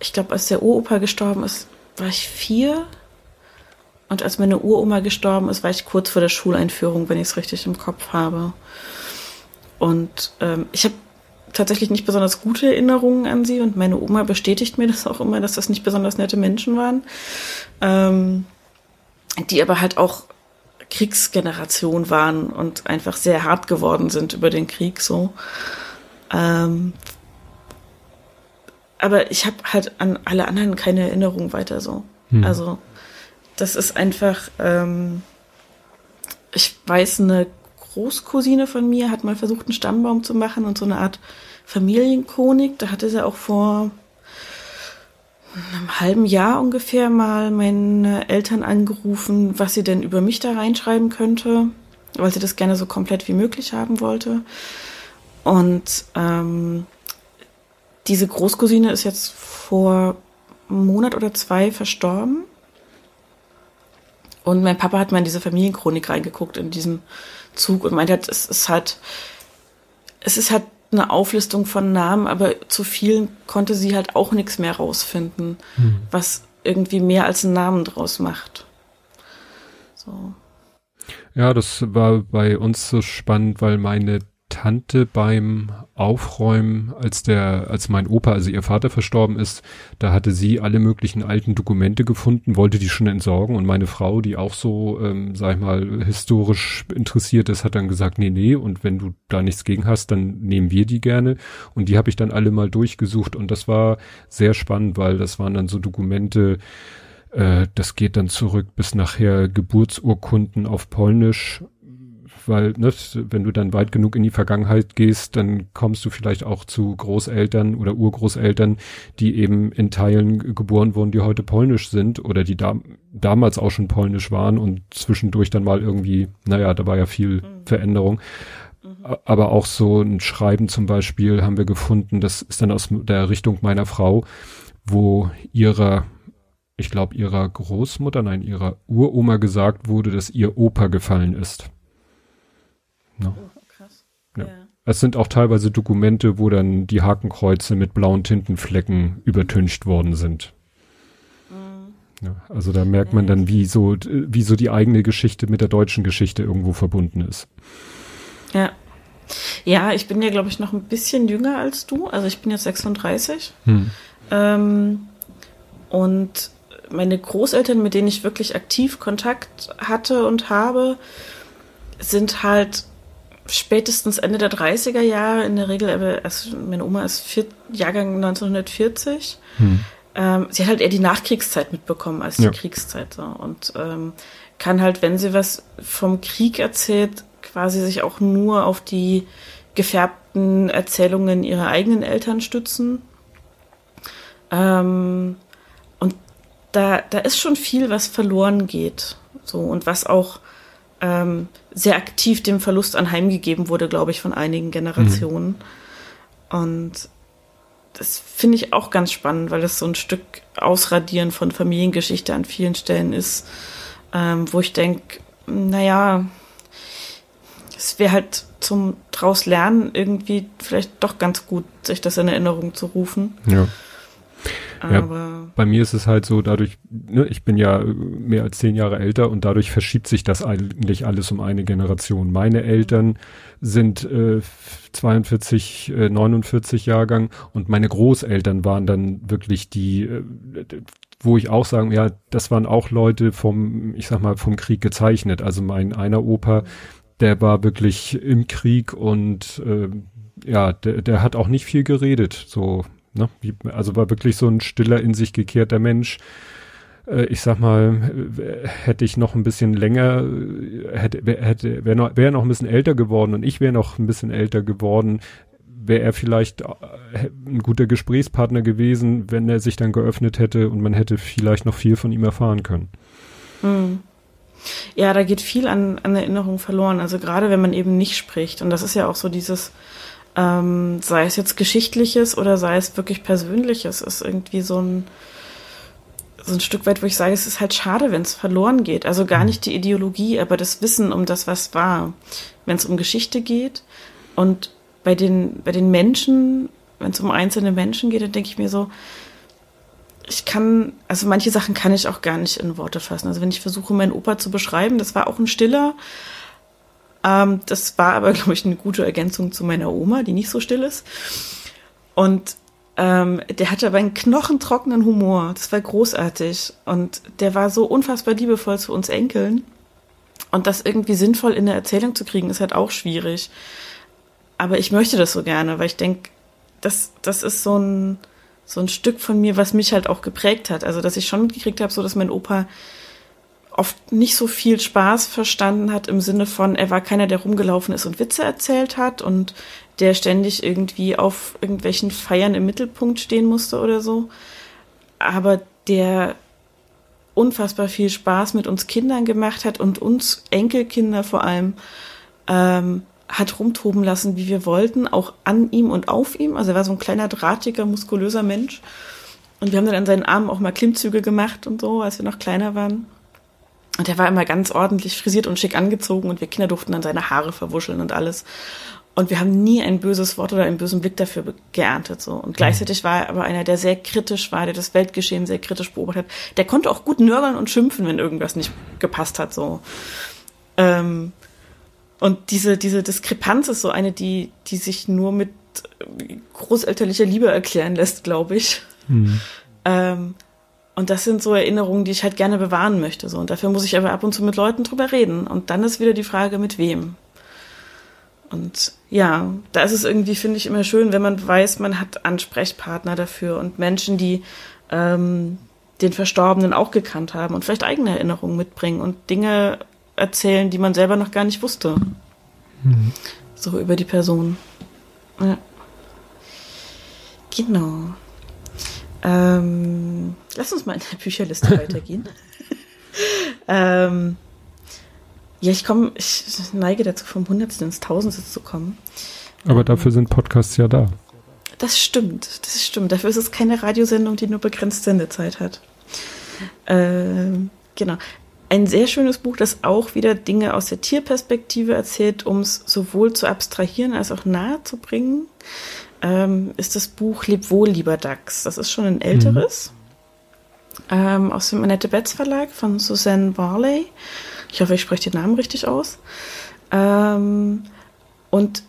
ich glaube, als der Uropa gestorben ist, war ich vier. Und als meine Uroma gestorben ist, war ich kurz vor der Schuleinführung, wenn ich es richtig im Kopf habe. Und ähm, ich habe tatsächlich nicht besonders gute Erinnerungen an sie und meine Oma bestätigt mir das auch immer, dass das nicht besonders nette Menschen waren, ähm, die aber halt auch Kriegsgeneration waren und einfach sehr hart geworden sind über den Krieg so. Ähm, aber ich habe halt an alle anderen keine Erinnerung weiter so. Hm. Also das ist einfach, ähm, ich weiß, eine Großcousine von mir hat mal versucht, einen Stammbaum zu machen und so eine Art Familienchronik. Da hatte sie auch vor einem halben Jahr ungefähr mal meine Eltern angerufen, was sie denn über mich da reinschreiben könnte, weil sie das gerne so komplett wie möglich haben wollte. Und ähm, diese Großcousine ist jetzt vor einem Monat oder zwei verstorben. Und mein Papa hat mal in diese Familienchronik reingeguckt in diesem Zug und meinte, es ist halt, es ist halt eine Auflistung von Namen, aber zu vielen konnte sie halt auch nichts mehr rausfinden, hm. was irgendwie mehr als einen Namen draus macht. So. Ja, das war bei uns so spannend, weil meine Tante beim Aufräumen, als der, als mein Opa, also ihr Vater verstorben ist, da hatte sie alle möglichen alten Dokumente gefunden, wollte die schon entsorgen. Und meine Frau, die auch so, ähm, sag ich mal, historisch interessiert ist, hat dann gesagt, nee, nee, und wenn du da nichts gegen hast, dann nehmen wir die gerne. Und die habe ich dann alle mal durchgesucht. Und das war sehr spannend, weil das waren dann so Dokumente, äh, das geht dann zurück bis nachher Geburtsurkunden auf Polnisch weil ne, wenn du dann weit genug in die Vergangenheit gehst, dann kommst du vielleicht auch zu Großeltern oder Urgroßeltern, die eben in Teilen geboren wurden, die heute polnisch sind oder die da, damals auch schon polnisch waren und zwischendurch dann mal irgendwie, naja, da war ja viel mhm. Veränderung. Mhm. Aber auch so ein Schreiben zum Beispiel haben wir gefunden, das ist dann aus der Richtung meiner Frau, wo ihrer ich glaube, ihrer Großmutter, nein, ihrer Uroma gesagt wurde, dass ihr Opa gefallen ist. No. Oh, krass. Ja. ja. Es sind auch teilweise Dokumente, wo dann die Hakenkreuze mit blauen Tintenflecken übertüncht worden sind. Mhm. Ja, also da merkt man dann, wie so, wie so die eigene Geschichte mit der deutschen Geschichte irgendwo verbunden ist. Ja. Ja, ich bin ja, glaube ich, noch ein bisschen jünger als du. Also ich bin jetzt 36. Hm. Ähm, und meine Großeltern, mit denen ich wirklich aktiv Kontakt hatte und habe, sind halt spätestens Ende der 30er Jahre, in der Regel, also meine Oma ist vier, Jahrgang 1940. Hm. Ähm, sie hat halt eher die Nachkriegszeit mitbekommen als die ja. Kriegszeit. So. Und ähm, kann halt, wenn sie was vom Krieg erzählt, quasi sich auch nur auf die gefärbten Erzählungen ihrer eigenen Eltern stützen. Ähm, da, da ist schon viel, was verloren geht. So, und was auch ähm, sehr aktiv dem Verlust anheimgegeben wurde, glaube ich, von einigen Generationen. Mhm. Und das finde ich auch ganz spannend, weil das so ein Stück Ausradieren von Familiengeschichte an vielen Stellen ist, ähm, wo ich denke, naja, es wäre halt zum draus lernen irgendwie vielleicht doch ganz gut, sich das in Erinnerung zu rufen. Ja. Aber ja, bei mir ist es halt so, dadurch, ne, ich bin ja mehr als zehn Jahre älter und dadurch verschiebt sich das eigentlich alles um eine Generation. Meine Eltern sind äh, 42, äh, 49 Jahrgang und meine Großeltern waren dann wirklich die, äh, wo ich auch sagen, ja, das waren auch Leute vom, ich sag mal, vom Krieg gezeichnet. Also mein einer Opa, der war wirklich im Krieg und äh, ja, der, der hat auch nicht viel geredet. So, Ne? Also war wirklich so ein stiller, in sich gekehrter Mensch. Äh, ich sag mal, hätte ich noch ein bisschen länger, hätte, hätte, wäre noch, wär noch ein bisschen älter geworden und ich wäre noch ein bisschen älter geworden, wäre er vielleicht äh, ein guter Gesprächspartner gewesen, wenn er sich dann geöffnet hätte und man hätte vielleicht noch viel von ihm erfahren können. Hm. Ja, da geht viel an, an Erinnerung verloren. Also gerade wenn man eben nicht spricht. Und das ist ja auch so dieses, ähm, sei es jetzt Geschichtliches oder sei es wirklich Persönliches, ist irgendwie so ein, so ein Stück weit, wo ich sage, es ist halt schade, wenn es verloren geht. Also gar mhm. nicht die Ideologie, aber das Wissen um das, was war. Wenn es um Geschichte geht und bei den, bei den Menschen, wenn es um einzelne Menschen geht, dann denke ich mir so, ich kann, also manche Sachen kann ich auch gar nicht in Worte fassen. Also wenn ich versuche, meinen Opa zu beschreiben, das war auch ein stiller, ähm, das war aber, glaube ich, eine gute Ergänzung zu meiner Oma, die nicht so still ist. Und ähm, der hatte aber einen knochentrockenen Humor. Das war großartig. Und der war so unfassbar liebevoll zu uns Enkeln. Und das irgendwie sinnvoll in der Erzählung zu kriegen, ist halt auch schwierig. Aber ich möchte das so gerne, weil ich denke, das, das ist so ein, so ein Stück von mir, was mich halt auch geprägt hat. Also, dass ich schon mitgekriegt habe, so dass mein Opa oft nicht so viel Spaß verstanden hat im Sinne von, er war keiner, der rumgelaufen ist und Witze erzählt hat und der ständig irgendwie auf irgendwelchen Feiern im Mittelpunkt stehen musste oder so. Aber der unfassbar viel Spaß mit uns Kindern gemacht hat und uns Enkelkinder vor allem ähm, hat rumtoben lassen, wie wir wollten, auch an ihm und auf ihm. Also er war so ein kleiner, drahtiger, muskulöser Mensch. Und wir haben dann an seinen Armen auch mal Klimmzüge gemacht und so, als wir noch kleiner waren. Und er war immer ganz ordentlich frisiert und schick angezogen und wir Kinder durften dann seine Haare verwuscheln und alles. Und wir haben nie ein böses Wort oder einen bösen Blick dafür geerntet, so. Und gleichzeitig war er aber einer, der sehr kritisch war, der das Weltgeschehen sehr kritisch beobachtet hat. Der konnte auch gut nörgeln und schimpfen, wenn irgendwas nicht gepasst hat, so. Ähm, und diese, diese Diskrepanz ist so eine, die, die sich nur mit großelterlicher Liebe erklären lässt, glaube ich. Mhm. Ähm, und das sind so Erinnerungen, die ich halt gerne bewahren möchte. So. Und dafür muss ich aber ab und zu mit Leuten drüber reden. Und dann ist wieder die Frage, mit wem. Und ja, da ist es irgendwie, finde ich, immer schön, wenn man weiß, man hat Ansprechpartner dafür und Menschen, die ähm, den Verstorbenen auch gekannt haben und vielleicht eigene Erinnerungen mitbringen und Dinge erzählen, die man selber noch gar nicht wusste. Mhm. So über die Person. Ja. Genau. Ähm, lass uns mal in der Bücherliste weitergehen. ähm, ja, ich komme, ich neige dazu, vom Hundertsten ins Tausendste zu kommen. Aber dafür sind Podcasts ja da. Das stimmt, das stimmt. Dafür ist es keine Radiosendung, die nur begrenzt Sendezeit hat. Ähm, genau. Ein sehr schönes Buch, das auch wieder Dinge aus der Tierperspektive erzählt, um es sowohl zu abstrahieren als auch nahe zu bringen, ähm, ist das Buch Leb wohl, lieber Dachs. Das ist schon ein älteres. Mhm. Ähm, aus dem Annette Betz Verlag von Suzanne Barley. Ich hoffe, ich spreche den Namen richtig aus. Ähm, und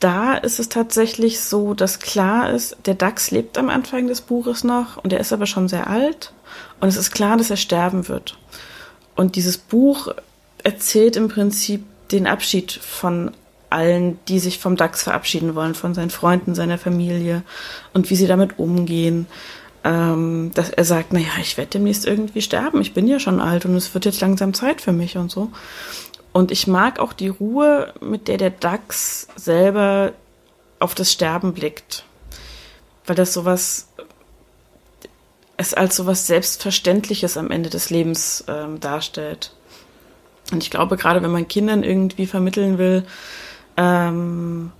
da ist es tatsächlich so, dass klar ist, der Dachs lebt am Anfang des Buches noch und er ist aber schon sehr alt und es ist klar, dass er sterben wird. Und dieses Buch erzählt im Prinzip den Abschied von allen, die sich vom Dachs verabschieden wollen, von seinen Freunden, seiner Familie und wie sie damit umgehen. Ähm, dass er sagt, naja, ich werde demnächst irgendwie sterben, ich bin ja schon alt und es wird jetzt langsam Zeit für mich und so. Und ich mag auch die Ruhe, mit der der Dachs selber auf das Sterben blickt. Weil das sowas, es als sowas Selbstverständliches am Ende des Lebens ähm, darstellt. Und ich glaube, gerade wenn man Kindern irgendwie vermitteln will, ähm,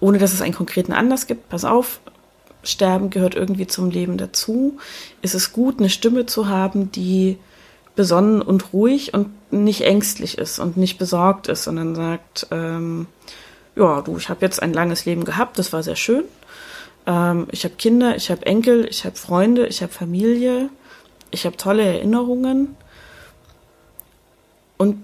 ohne dass es einen konkreten Anlass gibt, pass auf, Sterben gehört irgendwie zum Leben dazu, ist es gut, eine Stimme zu haben, die besonnen und ruhig und nicht ängstlich ist und nicht besorgt ist, sondern sagt, ähm, ja, du, ich habe jetzt ein langes Leben gehabt, das war sehr schön. Ähm, ich habe Kinder, ich habe Enkel, ich habe Freunde, ich habe Familie, ich habe tolle Erinnerungen. Und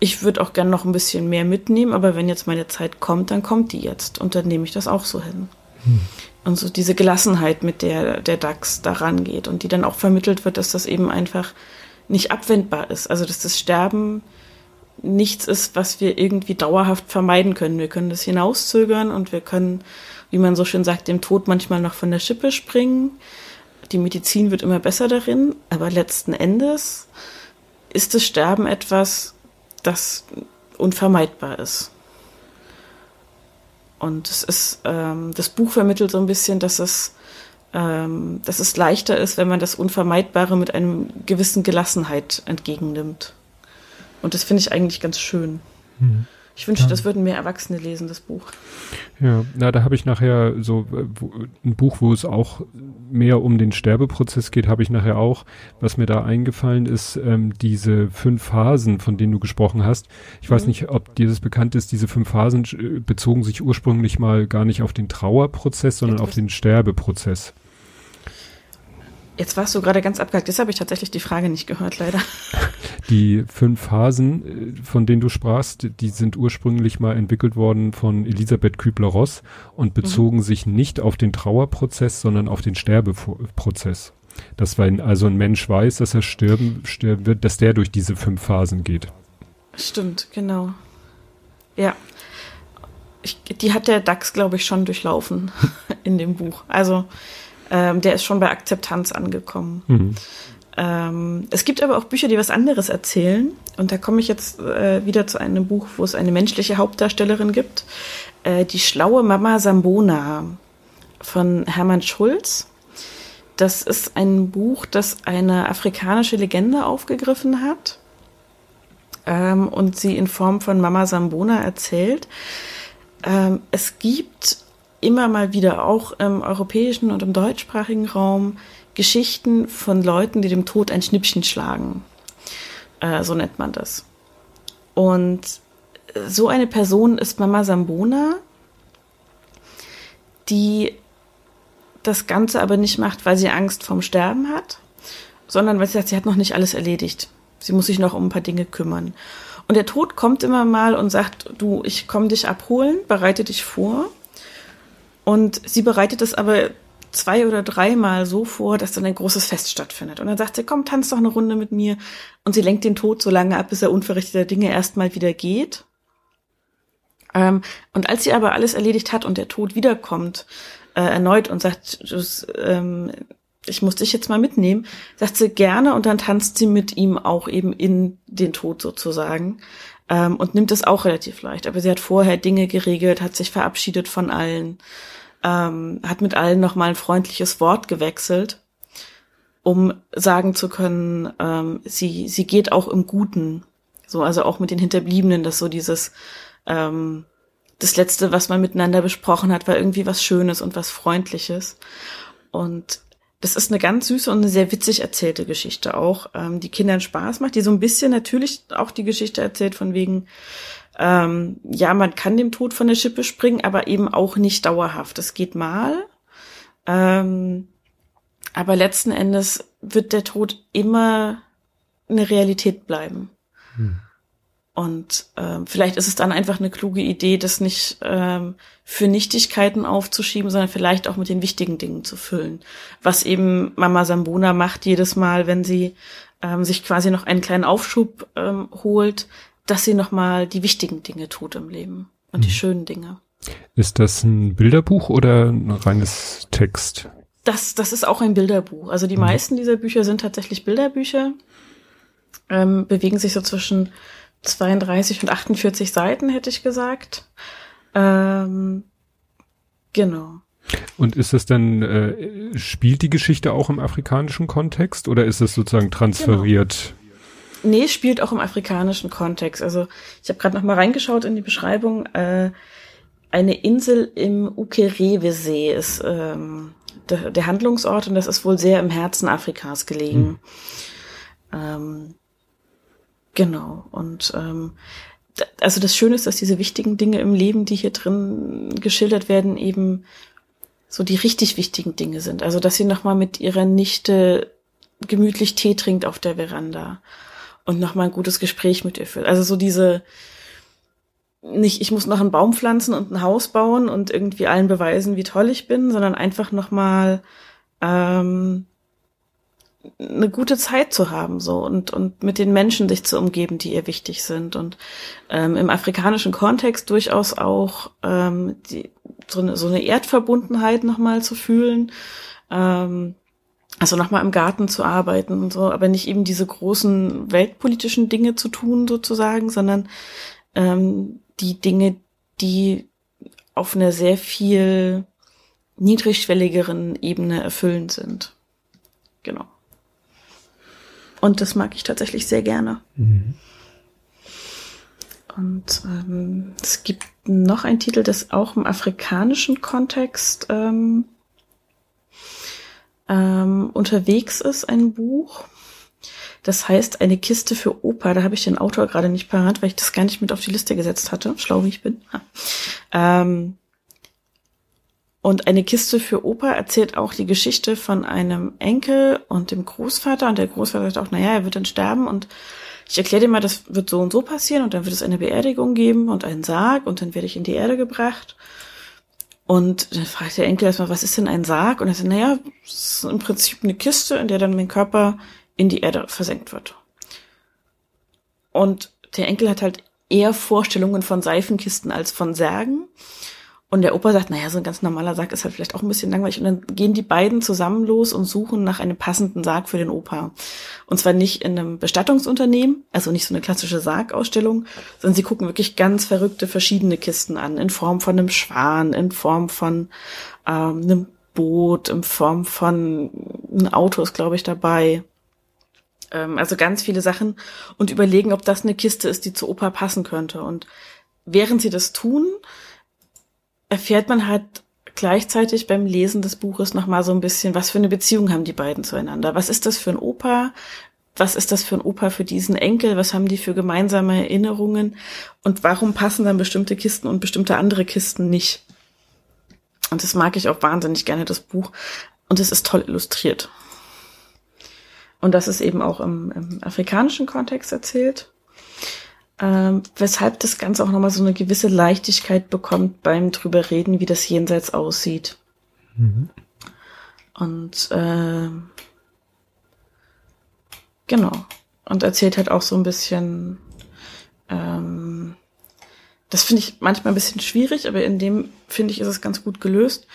ich würde auch gern noch ein bisschen mehr mitnehmen, aber wenn jetzt meine Zeit kommt, dann kommt die jetzt und dann nehme ich das auch so hin. Hm. Und so diese Gelassenheit, mit der der DAX da rangeht und die dann auch vermittelt wird, dass das eben einfach nicht abwendbar ist. Also dass das Sterben nichts ist, was wir irgendwie dauerhaft vermeiden können. Wir können das hinauszögern und wir können, wie man so schön sagt, dem Tod manchmal noch von der Schippe springen. Die Medizin wird immer besser darin, aber letzten Endes ist das Sterben etwas, das unvermeidbar ist. Und es ist, ähm, das Buch vermittelt so ein bisschen, dass es ähm, dass es leichter ist, wenn man das Unvermeidbare mit einem gewissen Gelassenheit entgegennimmt. Und das finde ich eigentlich ganz schön. Mhm. Ich wünschte, ja. das würden mehr Erwachsene lesen, das Buch. Ja, na, da habe ich nachher so äh, wo, ein Buch, wo es auch mehr um den Sterbeprozess geht, habe ich nachher auch. Was mir da eingefallen ist, ähm, diese fünf Phasen, von denen du gesprochen hast. Ich mhm. weiß nicht, ob dir das bekannt ist. Diese fünf Phasen äh, bezogen sich ursprünglich mal gar nicht auf den Trauerprozess, sondern auf den Sterbeprozess. Jetzt warst du gerade ganz abgehakt. Jetzt habe ich tatsächlich die Frage nicht gehört, leider. Die fünf Phasen, äh, von denen du sprachst, die sind ursprünglich mal entwickelt worden von Elisabeth Kübler-Ross und bezogen mhm. sich nicht auf den Trauerprozess, sondern auf den Sterbeprozess. Das wenn also ein Mensch weiß, dass er sterben, sterben wird, dass der durch diese fünf Phasen geht. Stimmt, genau. Ja. Ich, die hat der DAX, glaube ich, schon durchlaufen in dem Buch. Also ähm, der ist schon bei Akzeptanz angekommen. Mhm. Ähm, es gibt aber auch Bücher, die was anderes erzählen. Und da komme ich jetzt äh, wieder zu einem Buch, wo es eine menschliche Hauptdarstellerin gibt. Äh, die schlaue Mama Sambona von Hermann Schulz. Das ist ein Buch, das eine afrikanische Legende aufgegriffen hat ähm, und sie in Form von Mama Sambona erzählt. Ähm, es gibt immer mal wieder auch im europäischen und im deutschsprachigen Raum Geschichten von Leuten, die dem Tod ein Schnippchen schlagen. Äh, so nennt man das. Und so eine Person ist Mama Sambona, die das Ganze aber nicht macht, weil sie Angst vorm Sterben hat, sondern weil sie sagt, sie hat noch nicht alles erledigt. Sie muss sich noch um ein paar Dinge kümmern. Und der Tod kommt immer mal und sagt, du, ich komme dich abholen, bereite dich vor. Und sie bereitet es aber zwei oder dreimal so vor, dass dann ein großes Fest stattfindet. Und dann sagt sie, komm, tanz doch eine Runde mit mir. Und sie lenkt den Tod so lange ab, bis er unverrichteter Dinge erstmal wieder geht. Ähm, und als sie aber alles erledigt hat und der Tod wiederkommt, äh, erneut und sagt, ähm, ich muss dich jetzt mal mitnehmen, sagt sie gerne und dann tanzt sie mit ihm auch eben in den Tod sozusagen ähm, und nimmt es auch relativ leicht. Aber sie hat vorher Dinge geregelt, hat sich verabschiedet von allen, ähm, hat mit allen nochmal ein freundliches Wort gewechselt, um sagen zu können, ähm, sie, sie geht auch im Guten. So, also auch mit den Hinterbliebenen, dass so dieses, ähm, das letzte, was man miteinander besprochen hat, war irgendwie was Schönes und was Freundliches. Und das ist eine ganz süße und eine sehr witzig erzählte Geschichte auch, ähm, die Kindern Spaß macht, die so ein bisschen natürlich auch die Geschichte erzählt von wegen, ähm, ja, man kann dem Tod von der Schippe springen, aber eben auch nicht dauerhaft. Es geht mal, ähm, aber letzten Endes wird der Tod immer eine Realität bleiben. Hm. Und ähm, vielleicht ist es dann einfach eine kluge Idee, das nicht ähm, für Nichtigkeiten aufzuschieben, sondern vielleicht auch mit den wichtigen Dingen zu füllen. Was eben Mama Sambona macht jedes Mal, wenn sie ähm, sich quasi noch einen kleinen Aufschub ähm, holt, dass sie nochmal die wichtigen Dinge tut im Leben und mhm. die schönen Dinge. Ist das ein Bilderbuch oder ein reines Text? Das, das ist auch ein Bilderbuch. Also die mhm. meisten dieser Bücher sind tatsächlich Bilderbücher, ähm, bewegen sich so zwischen 32 und 48 Seiten, hätte ich gesagt. Ähm, genau. Und ist es dann, äh, spielt die Geschichte auch im afrikanischen Kontext oder ist es sozusagen transferiert? Genau. Nee, spielt auch im afrikanischen Kontext. Also ich habe gerade noch mal reingeschaut in die Beschreibung. Äh, eine Insel im Ukerewe-See ist ähm, der, der, Handlungsort und das ist wohl sehr im Herzen Afrikas gelegen. Hm. Ähm, Genau. Und ähm, also das Schöne ist, dass diese wichtigen Dinge im Leben, die hier drin geschildert werden, eben so die richtig wichtigen Dinge sind. Also dass sie nochmal mit ihrer Nichte gemütlich Tee trinkt auf der Veranda und nochmal ein gutes Gespräch mit ihr führt. Also so diese nicht, ich muss noch einen Baum pflanzen und ein Haus bauen und irgendwie allen beweisen, wie toll ich bin, sondern einfach nochmal ähm, eine gute Zeit zu haben so und und mit den Menschen sich zu umgeben, die ihr wichtig sind und ähm, im afrikanischen Kontext durchaus auch ähm, die, so, eine, so eine Erdverbundenheit nochmal zu fühlen, ähm, also nochmal im Garten zu arbeiten und so, aber nicht eben diese großen weltpolitischen Dinge zu tun sozusagen, sondern ähm, die Dinge, die auf einer sehr viel niedrigschwelligeren Ebene erfüllend sind. Genau. Und das mag ich tatsächlich sehr gerne. Mhm. Und ähm, es gibt noch einen Titel, das auch im afrikanischen Kontext ähm, ähm, unterwegs ist, ein Buch. Das heißt Eine Kiste für Opa. Da habe ich den Autor gerade nicht parat, weil ich das gar nicht mit auf die Liste gesetzt hatte. Schlau wie ich bin. Ähm, und eine Kiste für Opa erzählt auch die Geschichte von einem Enkel und dem Großvater. Und der Großvater sagt auch, naja, er wird dann sterben und ich erkläre dir mal, das wird so und so passieren und dann wird es eine Beerdigung geben und einen Sarg und dann werde ich in die Erde gebracht. Und dann fragt der Enkel erstmal, was ist denn ein Sarg? Und er sagt, naja, es ist im Prinzip eine Kiste, in der dann mein Körper in die Erde versenkt wird. Und der Enkel hat halt eher Vorstellungen von Seifenkisten als von Särgen. Und der Opa sagt, naja, so ein ganz normaler Sarg ist halt vielleicht auch ein bisschen langweilig. Und dann gehen die beiden zusammen los und suchen nach einem passenden Sarg für den Opa. Und zwar nicht in einem Bestattungsunternehmen, also nicht so eine klassische Sargausstellung, sondern sie gucken wirklich ganz verrückte verschiedene Kisten an, in Form von einem Schwan, in Form von ähm, einem Boot, in Form von ein Auto ist, glaube ich, dabei. Ähm, also ganz viele Sachen und überlegen, ob das eine Kiste ist, die zu Opa passen könnte. Und während sie das tun, erfährt man halt gleichzeitig beim Lesen des Buches nochmal so ein bisschen, was für eine Beziehung haben die beiden zueinander? Was ist das für ein Opa? Was ist das für ein Opa für diesen Enkel? Was haben die für gemeinsame Erinnerungen? Und warum passen dann bestimmte Kisten und bestimmte andere Kisten nicht? Und das mag ich auch wahnsinnig gerne, das Buch. Und es ist toll illustriert. Und das ist eben auch im, im afrikanischen Kontext erzählt ähm, weshalb das Ganze auch nochmal so eine gewisse Leichtigkeit bekommt beim drüber reden, wie das Jenseits aussieht. Mhm. Und äh, genau. Und erzählt halt auch so ein bisschen, ähm, das finde ich manchmal ein bisschen schwierig, aber in dem, finde ich, ist es ganz gut gelöst,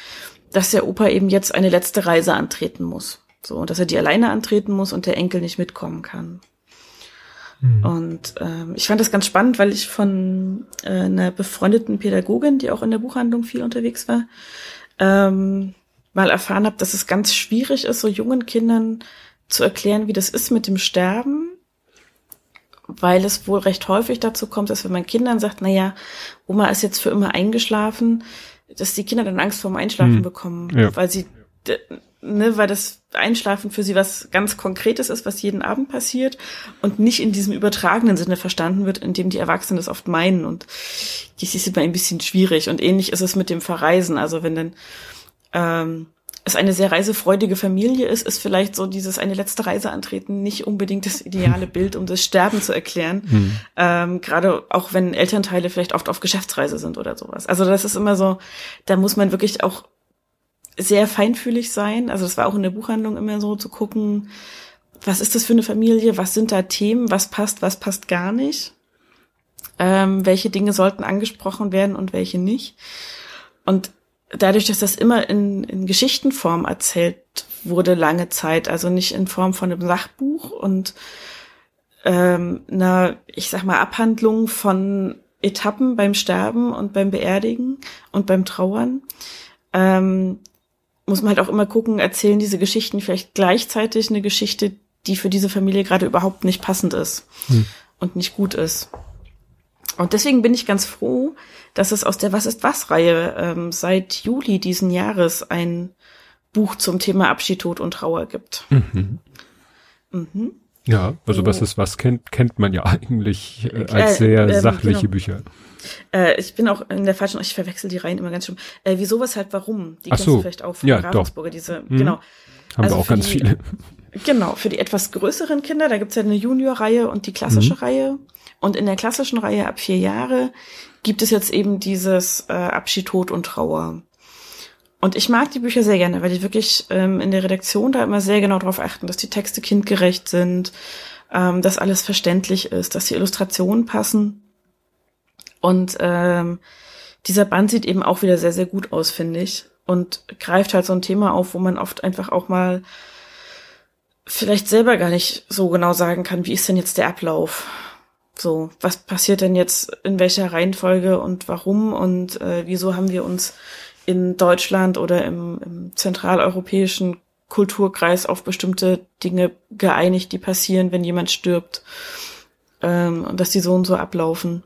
dass der Opa eben jetzt eine letzte Reise antreten muss. So, dass er die alleine antreten muss und der Enkel nicht mitkommen kann. Mhm. Und ähm, ich fand das ganz spannend, weil ich von äh, einer befreundeten Pädagogin, die auch in der Buchhandlung viel unterwegs war, ähm, mal erfahren habe, dass es ganz schwierig ist, so jungen Kindern zu erklären, wie das ist mit dem Sterben, weil es wohl recht häufig dazu kommt, dass wenn man Kindern sagt, na ja, Oma ist jetzt für immer eingeschlafen, dass die Kinder dann Angst vorm Einschlafen hm. bekommen, ja. weil sie ne, weil das Einschlafen für sie was ganz Konkretes ist, was jeden Abend passiert und nicht in diesem übertragenen Sinne verstanden wird, in dem die Erwachsenen das oft meinen und das ist immer ein bisschen schwierig und ähnlich ist es mit dem Verreisen, also wenn dann ähm, es eine sehr reisefreudige Familie ist, ist vielleicht so dieses eine letzte Reise antreten nicht unbedingt das ideale Bild, um das Sterben zu erklären. Mhm. Ähm, Gerade auch wenn Elternteile vielleicht oft auf Geschäftsreise sind oder sowas. Also das ist immer so, da muss man wirklich auch sehr feinfühlig sein. Also das war auch in der Buchhandlung immer so zu gucken, was ist das für eine Familie, was sind da Themen, was passt, was passt gar nicht. Ähm, welche Dinge sollten angesprochen werden und welche nicht. Und dadurch, dass das immer in, in Geschichtenform erzählt wurde lange Zeit, also nicht in Form von einem Sachbuch und ähm, einer, ich sag mal, Abhandlung von Etappen beim Sterben und beim Beerdigen und beim Trauern, ähm, muss man halt auch immer gucken, erzählen diese Geschichten vielleicht gleichzeitig eine Geschichte, die für diese Familie gerade überhaupt nicht passend ist hm. und nicht gut ist. Und deswegen bin ich ganz froh, dass es aus der Was ist was Reihe ähm, seit Juli diesen Jahres ein Buch zum Thema Abschied, Tod und Trauer gibt. Mhm. Mhm. Ja, also oh. was ist was kennt kennt man ja eigentlich äh, als äh, sehr äh, sachliche genau. Bücher. Äh, ich bin auch in der falschen, ich verwechsel die Reihen immer ganz schön. Äh, wieso, weshalb, warum? Die Ach kennst so. du vielleicht auch von ja, Ravensburger, doch. diese, mhm. genau. Haben also wir auch ganz die, viele. Genau, für die etwas größeren Kinder, da gibt's ja eine Junior-Reihe und die klassische mhm. Reihe. Und in der klassischen Reihe ab vier Jahre gibt es jetzt eben dieses äh, Abschied, Tod und Trauer. Und ich mag die Bücher sehr gerne, weil die wirklich ähm, in der Redaktion da immer sehr genau darauf achten, dass die Texte kindgerecht sind, ähm, dass alles verständlich ist, dass die Illustrationen passen. Und ähm, dieser Band sieht eben auch wieder sehr, sehr gut aus, finde ich. Und greift halt so ein Thema auf, wo man oft einfach auch mal vielleicht selber gar nicht so genau sagen kann, wie ist denn jetzt der Ablauf? So, was passiert denn jetzt in welcher Reihenfolge und warum und äh, wieso haben wir uns in Deutschland oder im, im zentraleuropäischen Kulturkreis auf bestimmte Dinge geeinigt, die passieren, wenn jemand stirbt ähm, und dass die so und so ablaufen.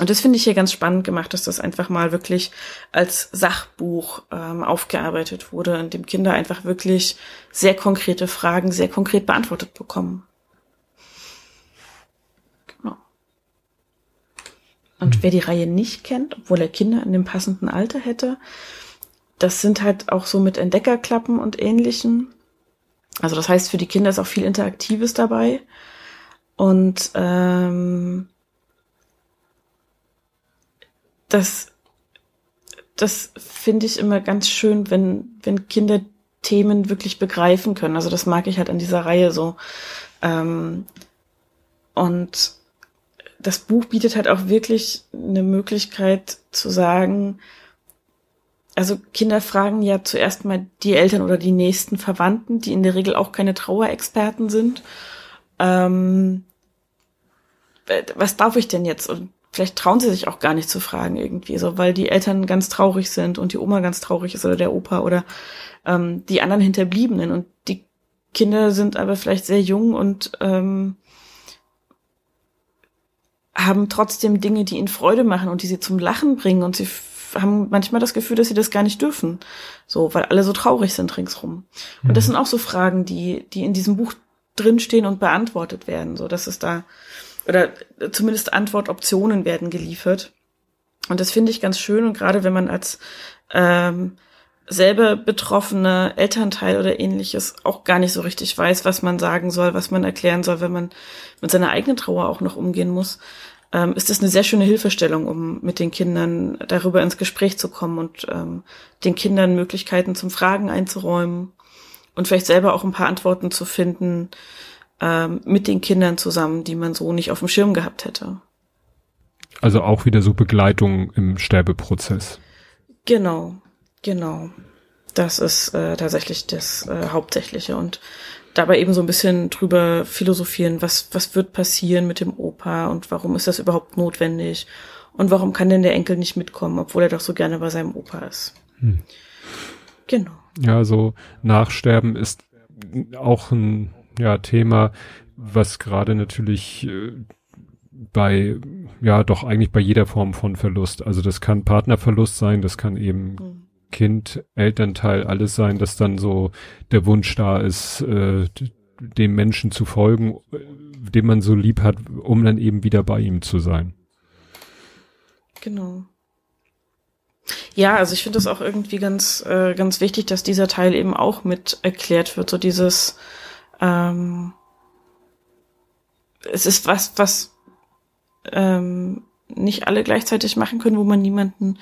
Und das finde ich hier ganz spannend gemacht, dass das einfach mal wirklich als Sachbuch ähm, aufgearbeitet wurde, in dem Kinder einfach wirklich sehr konkrete Fragen sehr konkret beantwortet bekommen. Genau. Und mhm. wer die Reihe nicht kennt, obwohl er Kinder in dem passenden Alter hätte, das sind halt auch so mit Entdeckerklappen und ähnlichen. Also das heißt, für die Kinder ist auch viel Interaktives dabei. Und ähm, das, das finde ich immer ganz schön, wenn, wenn Kinder Themen wirklich begreifen können. Also das mag ich halt an dieser Reihe so. Ähm, und das Buch bietet halt auch wirklich eine Möglichkeit zu sagen, also Kinder fragen ja zuerst mal die Eltern oder die nächsten Verwandten, die in der Regel auch keine Trauerexperten sind. Ähm, was darf ich denn jetzt? Und vielleicht trauen sie sich auch gar nicht zu fragen irgendwie, so weil die Eltern ganz traurig sind und die Oma ganz traurig ist oder der Opa oder ähm, die anderen Hinterbliebenen und die Kinder sind aber vielleicht sehr jung und ähm, haben trotzdem Dinge, die ihnen Freude machen und die sie zum Lachen bringen und sie haben manchmal das Gefühl, dass sie das gar nicht dürfen, so weil alle so traurig sind ringsrum. Und das mhm. sind auch so Fragen, die die in diesem Buch drinstehen und beantwortet werden, so dass es da oder zumindest Antwortoptionen werden geliefert. Und das finde ich ganz schön und gerade wenn man als ähm, selber betroffene Elternteil oder ähnliches auch gar nicht so richtig weiß, was man sagen soll, was man erklären soll, wenn man mit seiner eigenen Trauer auch noch umgehen muss, ähm, ist das eine sehr schöne Hilfestellung, um mit den Kindern darüber ins Gespräch zu kommen und ähm, den Kindern Möglichkeiten zum Fragen einzuräumen und vielleicht selber auch ein paar Antworten zu finden, ähm, mit den Kindern zusammen, die man so nicht auf dem Schirm gehabt hätte. Also auch wieder so Begleitung im Sterbeprozess. Genau, genau. Das ist äh, tatsächlich das äh, Hauptsächliche und dabei eben so ein bisschen drüber philosophieren, was, was wird passieren mit dem Opa und warum ist das überhaupt notwendig und warum kann denn der Enkel nicht mitkommen, obwohl er doch so gerne bei seinem Opa ist. Hm. Genau. Ja, so Nachsterben ist auch ein ja, Thema, was gerade natürlich äh, bei, ja, doch eigentlich bei jeder Form von Verlust. Also das kann Partnerverlust sein, das kann eben mhm. Kind, Elternteil, alles sein, dass dann so der Wunsch da ist, äh, dem Menschen zu folgen, den man so lieb hat, um dann eben wieder bei ihm zu sein. Genau. Ja, also ich finde es auch irgendwie ganz, äh, ganz wichtig, dass dieser Teil eben auch mit erklärt wird. So dieses, ähm, es ist was, was ähm, nicht alle gleichzeitig machen können, wo man niemanden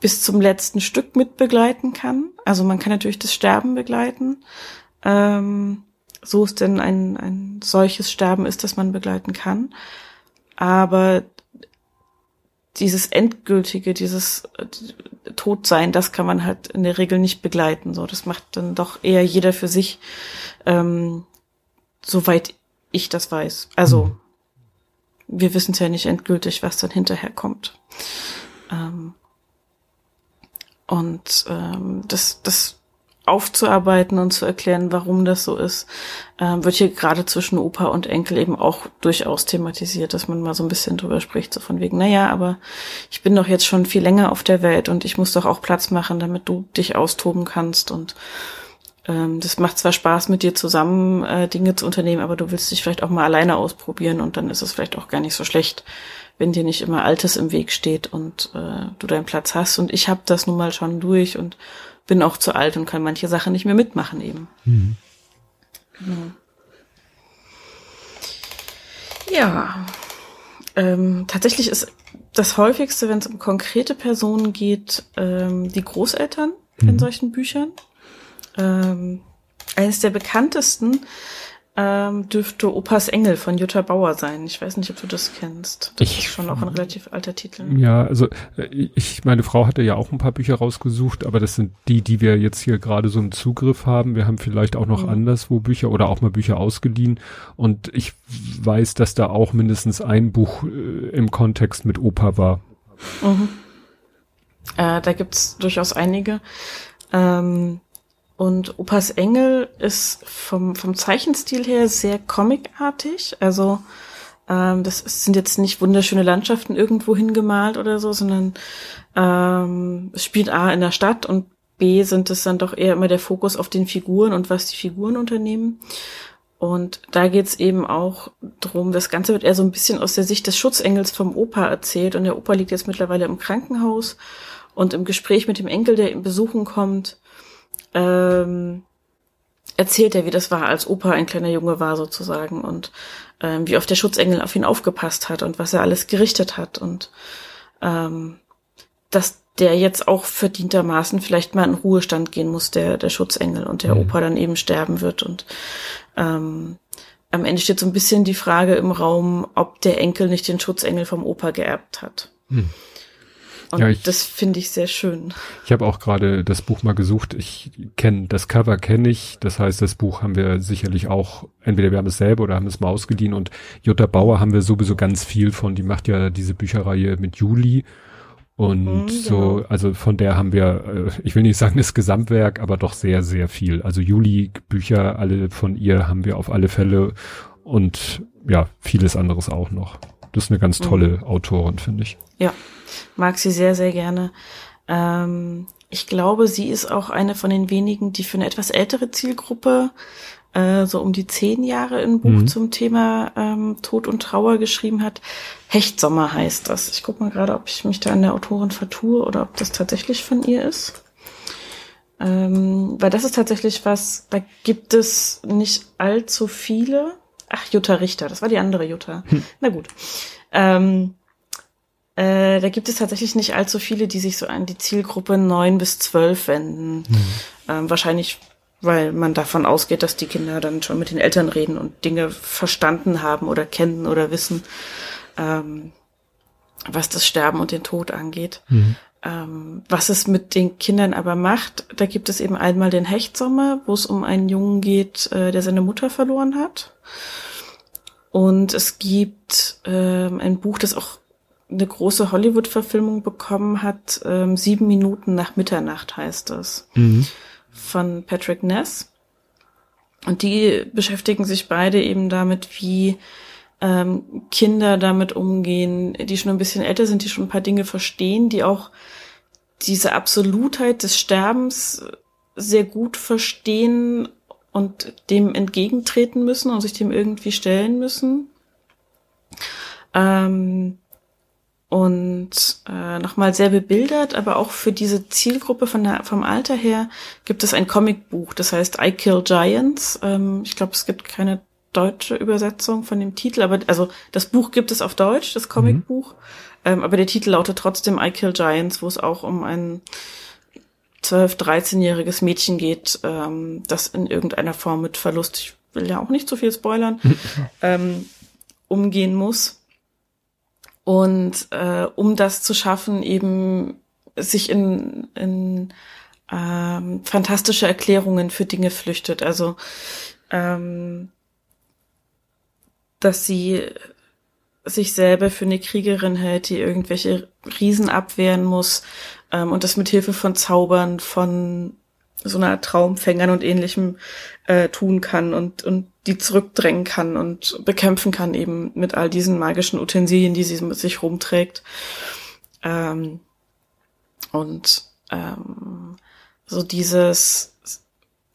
bis zum letzten Stück mit begleiten kann. Also man kann natürlich das Sterben begleiten. Ähm, so es denn ein, ein solches Sterben ist, das man begleiten kann. Aber dieses endgültige, dieses äh, Todsein, das kann man halt in der Regel nicht begleiten. So, das macht dann doch eher jeder für sich, ähm, soweit ich das weiß. Also mhm. wir wissen es ja nicht endgültig, was dann hinterher kommt. Ähm, und ähm, das, das aufzuarbeiten und zu erklären, warum das so ist, ähm, wird hier gerade zwischen Opa und Enkel eben auch durchaus thematisiert, dass man mal so ein bisschen drüber spricht, so von wegen, naja, aber ich bin doch jetzt schon viel länger auf der Welt und ich muss doch auch Platz machen, damit du dich austoben kannst und ähm, das macht zwar Spaß, mit dir zusammen äh, Dinge zu unternehmen, aber du willst dich vielleicht auch mal alleine ausprobieren und dann ist es vielleicht auch gar nicht so schlecht, wenn dir nicht immer Altes im Weg steht und äh, du deinen Platz hast. Und ich habe das nun mal schon durch und bin auch zu alt und kann manche Sachen nicht mehr mitmachen eben. Mhm. Genau. Ja, ähm, tatsächlich ist das häufigste, wenn es um konkrete Personen geht, ähm, die Großeltern mhm. in solchen Büchern. Ähm, eines der bekanntesten ähm, dürfte Opas Engel von Jutta Bauer sein. Ich weiß nicht, ob du das kennst. Das ich, ist schon auch ein relativ alter Titel. Ja, also äh, ich, meine Frau hatte ja auch ein paar Bücher rausgesucht, aber das sind die, die wir jetzt hier gerade so im Zugriff haben. Wir haben vielleicht auch noch mhm. anderswo Bücher oder auch mal Bücher ausgeliehen. Und ich weiß, dass da auch mindestens ein Buch äh, im Kontext mit Opa war. Mhm. Äh, da gibt's durchaus einige. Ähm, und Opas Engel ist vom, vom Zeichenstil her sehr comicartig. Also ähm, das sind jetzt nicht wunderschöne Landschaften irgendwo hingemalt oder so, sondern ähm, es spielt A in der Stadt und B sind es dann doch eher immer der Fokus auf den Figuren und was die Figuren unternehmen. Und da geht's eben auch drum, das Ganze wird eher so ein bisschen aus der Sicht des Schutzengels vom Opa erzählt. Und der Opa liegt jetzt mittlerweile im Krankenhaus und im Gespräch mit dem Enkel, der ihm besuchen kommt, ähm, erzählt er, wie das war, als Opa ein kleiner Junge war sozusagen und ähm, wie oft der Schutzengel auf ihn aufgepasst hat und was er alles gerichtet hat und ähm, dass der jetzt auch verdientermaßen vielleicht mal in Ruhestand gehen muss, der, der Schutzengel und der mhm. Opa dann eben sterben wird und ähm, am Ende steht so ein bisschen die Frage im Raum, ob der Enkel nicht den Schutzengel vom Opa geerbt hat. Mhm. Und ja, ich, das finde ich sehr schön. Ich habe auch gerade das Buch mal gesucht. Ich kenne das Cover kenne ich. Das heißt, das Buch haben wir sicherlich auch. Entweder wir haben es selber oder haben es mal ausgeliehen. Und Jutta Bauer haben wir sowieso ganz viel von. Die macht ja diese Bücherreihe mit Juli. Und mhm, so, genau. also von der haben wir, äh, ich will nicht sagen das Gesamtwerk, aber doch sehr, sehr viel. Also Juli-Bücher, alle von ihr haben wir auf alle Fälle und ja, vieles anderes auch noch. Das ist eine ganz tolle mhm. Autorin, finde ich. Ja, mag sie sehr, sehr gerne. Ähm, ich glaube, sie ist auch eine von den wenigen, die für eine etwas ältere Zielgruppe äh, so um die zehn Jahre ein Buch mhm. zum Thema ähm, Tod und Trauer geschrieben hat. Hechtsommer heißt das. Ich gucke mal gerade, ob ich mich da an der Autorin vertue oder ob das tatsächlich von ihr ist. Ähm, weil das ist tatsächlich was, da gibt es nicht allzu viele. Ach, Jutta Richter, das war die andere Jutta. Hm. Na gut. Ähm, äh, da gibt es tatsächlich nicht allzu viele, die sich so an die Zielgruppe neun bis zwölf wenden. Mhm. Ähm, wahrscheinlich, weil man davon ausgeht, dass die Kinder dann schon mit den Eltern reden und Dinge verstanden haben oder kennen oder wissen, ähm, was das Sterben und den Tod angeht. Mhm. ähm, was es mit den Kindern aber macht, da gibt es eben einmal den Hechtsommer, wo es um einen Jungen geht, äh, der seine Mutter verloren hat. Und es gibt ähm, ein Buch, das auch eine große Hollywood-Verfilmung bekommen hat. Ähm, Sieben Minuten nach Mitternacht heißt das. Mhm. Von Patrick Ness. Und die beschäftigen sich beide eben damit, wie ähm, Kinder damit umgehen, die schon ein bisschen älter sind, die schon ein paar Dinge verstehen, die auch diese Absolutheit des Sterbens sehr gut verstehen und dem entgegentreten müssen und sich dem irgendwie stellen müssen. Ähm, und äh, nochmal sehr bebildert, aber auch für diese Zielgruppe von der, vom Alter her gibt es ein Comicbuch, das heißt I Kill Giants. Ähm, ich glaube, es gibt keine deutsche Übersetzung von dem Titel, aber also das Buch gibt es auf Deutsch, das Comicbuch, mhm. ähm, aber der Titel lautet trotzdem I Kill Giants, wo es auch um ein 12-, 13-jähriges Mädchen geht, ähm, das in irgendeiner Form mit Verlust, ich will ja auch nicht zu viel spoilern, ähm, umgehen muss. Und äh, um das zu schaffen, eben sich in, in ähm, fantastische Erklärungen für Dinge flüchtet. Also ähm, dass sie sich selber für eine Kriegerin hält, die irgendwelche Riesen abwehren muss ähm, und das mit Hilfe von Zaubern, von so einer Traumfängern und ähnlichem äh, tun kann und, und die zurückdrängen kann und bekämpfen kann eben mit all diesen magischen Utensilien, die sie mit sich rumträgt. Ähm, und ähm, so dieses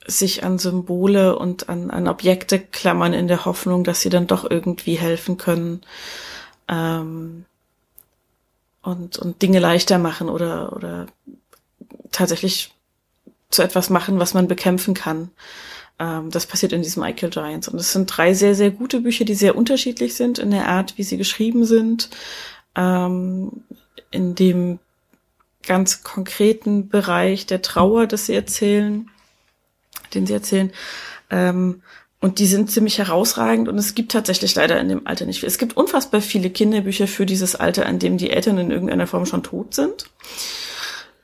sich an Symbole und an, an Objekte klammern in der Hoffnung, dass sie dann doch irgendwie helfen können ähm, und, und Dinge leichter machen oder, oder tatsächlich zu etwas machen, was man bekämpfen kann. Ähm, das passiert in diesem Michael Giants. Und es sind drei sehr, sehr gute Bücher, die sehr unterschiedlich sind in der Art, wie sie geschrieben sind, ähm, in dem ganz konkreten Bereich der Trauer, das sie erzählen den sie erzählen. Ähm, und die sind ziemlich herausragend und es gibt tatsächlich leider in dem Alter nicht viel. Es gibt unfassbar viele Kinderbücher für dieses Alter, an dem die Eltern in irgendeiner Form schon tot sind.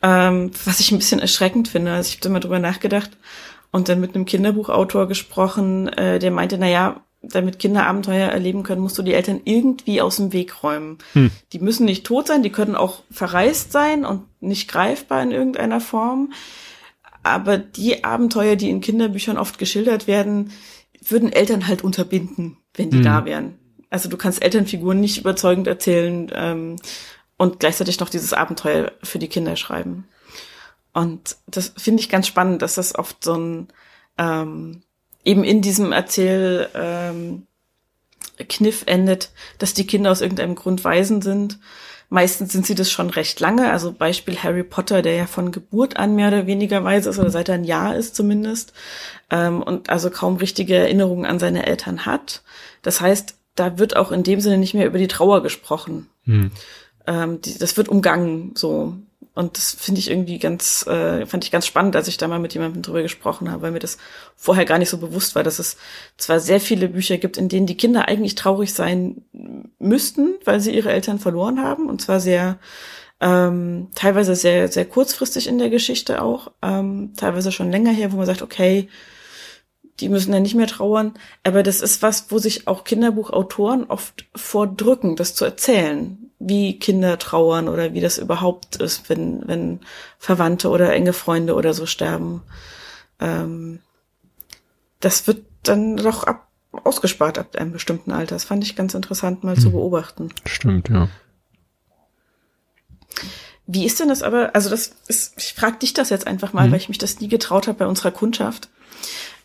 Ähm, was ich ein bisschen erschreckend finde. Also ich habe da mal drüber nachgedacht und dann mit einem Kinderbuchautor gesprochen, äh, der meinte, na ja, damit Kinder Abenteuer erleben können, musst du die Eltern irgendwie aus dem Weg räumen. Hm. Die müssen nicht tot sein, die können auch verreist sein und nicht greifbar in irgendeiner Form. Aber die Abenteuer, die in Kinderbüchern oft geschildert werden, würden Eltern halt unterbinden, wenn die mhm. da wären. Also du kannst Elternfiguren nicht überzeugend erzählen ähm, und gleichzeitig noch dieses Abenteuer für die Kinder schreiben. Und das finde ich ganz spannend, dass das oft so ein ähm, eben in diesem Erzähl ähm, Kniff endet, dass die Kinder aus irgendeinem Grund weisen sind Meistens sind sie das schon recht lange. Also Beispiel Harry Potter, der ja von Geburt an mehr oder weniger weiß ist oder seit er ein Jahr ist zumindest ähm, und also kaum richtige Erinnerungen an seine Eltern hat. Das heißt, da wird auch in dem Sinne nicht mehr über die Trauer gesprochen. Hm. Ähm, die, das wird umgangen so. Und das finde ich irgendwie ganz, äh, fand ich ganz spannend, als ich da mal mit jemandem drüber gesprochen habe, weil mir das vorher gar nicht so bewusst war, dass es zwar sehr viele Bücher gibt, in denen die Kinder eigentlich traurig sein müssten, weil sie ihre Eltern verloren haben, und zwar sehr, ähm, teilweise sehr, sehr kurzfristig in der Geschichte auch, ähm, teilweise schon länger her, wo man sagt, okay, die müssen ja nicht mehr trauern. Aber das ist was, wo sich auch Kinderbuchautoren oft vordrücken, das zu erzählen wie Kinder trauern oder wie das überhaupt ist, wenn, wenn Verwandte oder enge Freunde oder so sterben. Ähm, das wird dann doch ab, ausgespart ab einem bestimmten Alter. Das fand ich ganz interessant mal hm. zu beobachten. Stimmt, ja. Wie ist denn das aber, also das ist, ich frage dich das jetzt einfach mal, hm. weil ich mich das nie getraut habe bei unserer Kundschaft.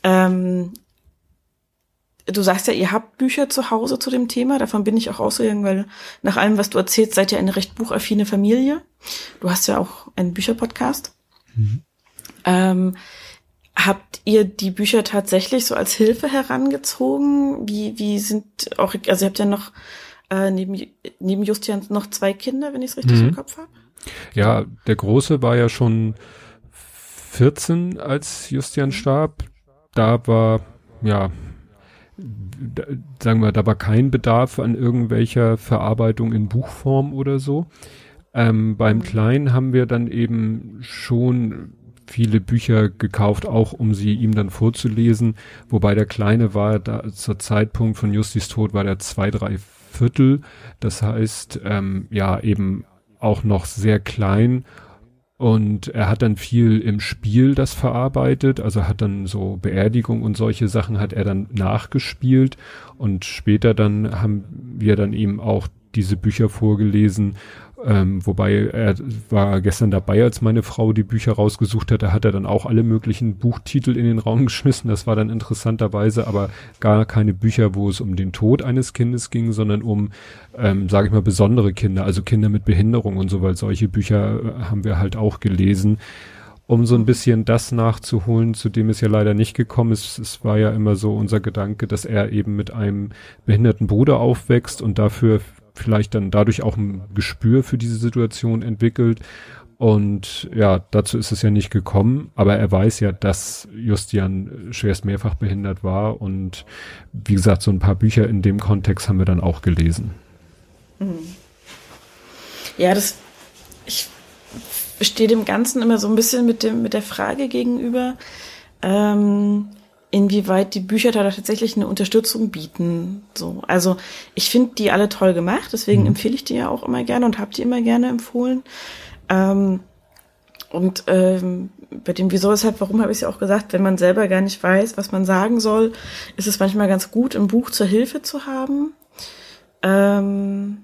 Ähm, Du sagst ja, ihr habt Bücher zu Hause zu dem Thema. Davon bin ich auch ausgegangen, weil nach allem, was du erzählst, seid ihr eine recht buchaffine Familie. Du hast ja auch einen Bücherpodcast. Mhm. Ähm, habt ihr die Bücher tatsächlich so als Hilfe herangezogen? Wie, wie sind auch, also ihr habt ja noch äh, neben, neben Justian noch zwei Kinder, wenn ich es richtig mhm. im Kopf habe. Ja, der Große war ja schon 14, als Justian starb. Da war, ja, sagen wir, da war kein Bedarf an irgendwelcher Verarbeitung in Buchform oder so. Ähm, beim mhm. Kleinen haben wir dann eben schon viele Bücher gekauft, auch um sie ihm dann vorzulesen. Wobei der Kleine war da zur Zeitpunkt von Justis Tod war der zwei, drei Viertel. Das heißt, ähm, ja, eben auch noch sehr klein. Und er hat dann viel im Spiel das verarbeitet, also hat dann so Beerdigung und solche Sachen hat er dann nachgespielt. Und später dann haben wir dann eben auch diese Bücher vorgelesen ähm, wobei er war gestern dabei, als meine Frau die Bücher rausgesucht hat. Da hat er dann auch alle möglichen Buchtitel in den Raum geschmissen. Das war dann interessanterweise aber gar keine Bücher, wo es um den Tod eines Kindes ging, sondern um, ähm, sage ich mal, besondere Kinder, also Kinder mit Behinderung und so, weil solche Bücher äh, haben wir halt auch gelesen um so ein bisschen das nachzuholen, zu dem es ja leider nicht gekommen ist. Es war ja immer so unser Gedanke, dass er eben mit einem behinderten Bruder aufwächst und dafür vielleicht dann dadurch auch ein Gespür für diese Situation entwickelt. Und ja, dazu ist es ja nicht gekommen, aber er weiß ja, dass Justian schwerst mehrfach behindert war und wie gesagt, so ein paar Bücher in dem Kontext haben wir dann auch gelesen. Mhm. Ja, das, ich stehe dem Ganzen immer so ein bisschen mit dem, mit der Frage gegenüber, ähm, inwieweit die Bücher da tatsächlich eine Unterstützung bieten. So, also ich finde die alle toll gemacht, deswegen mhm. empfehle ich die ja auch immer gerne und habe die immer gerne empfohlen. Ähm, und ähm, bei dem Wieso, weshalb, warum habe ich ja auch gesagt, wenn man selber gar nicht weiß, was man sagen soll, ist es manchmal ganz gut, ein Buch zur Hilfe zu haben. Ähm,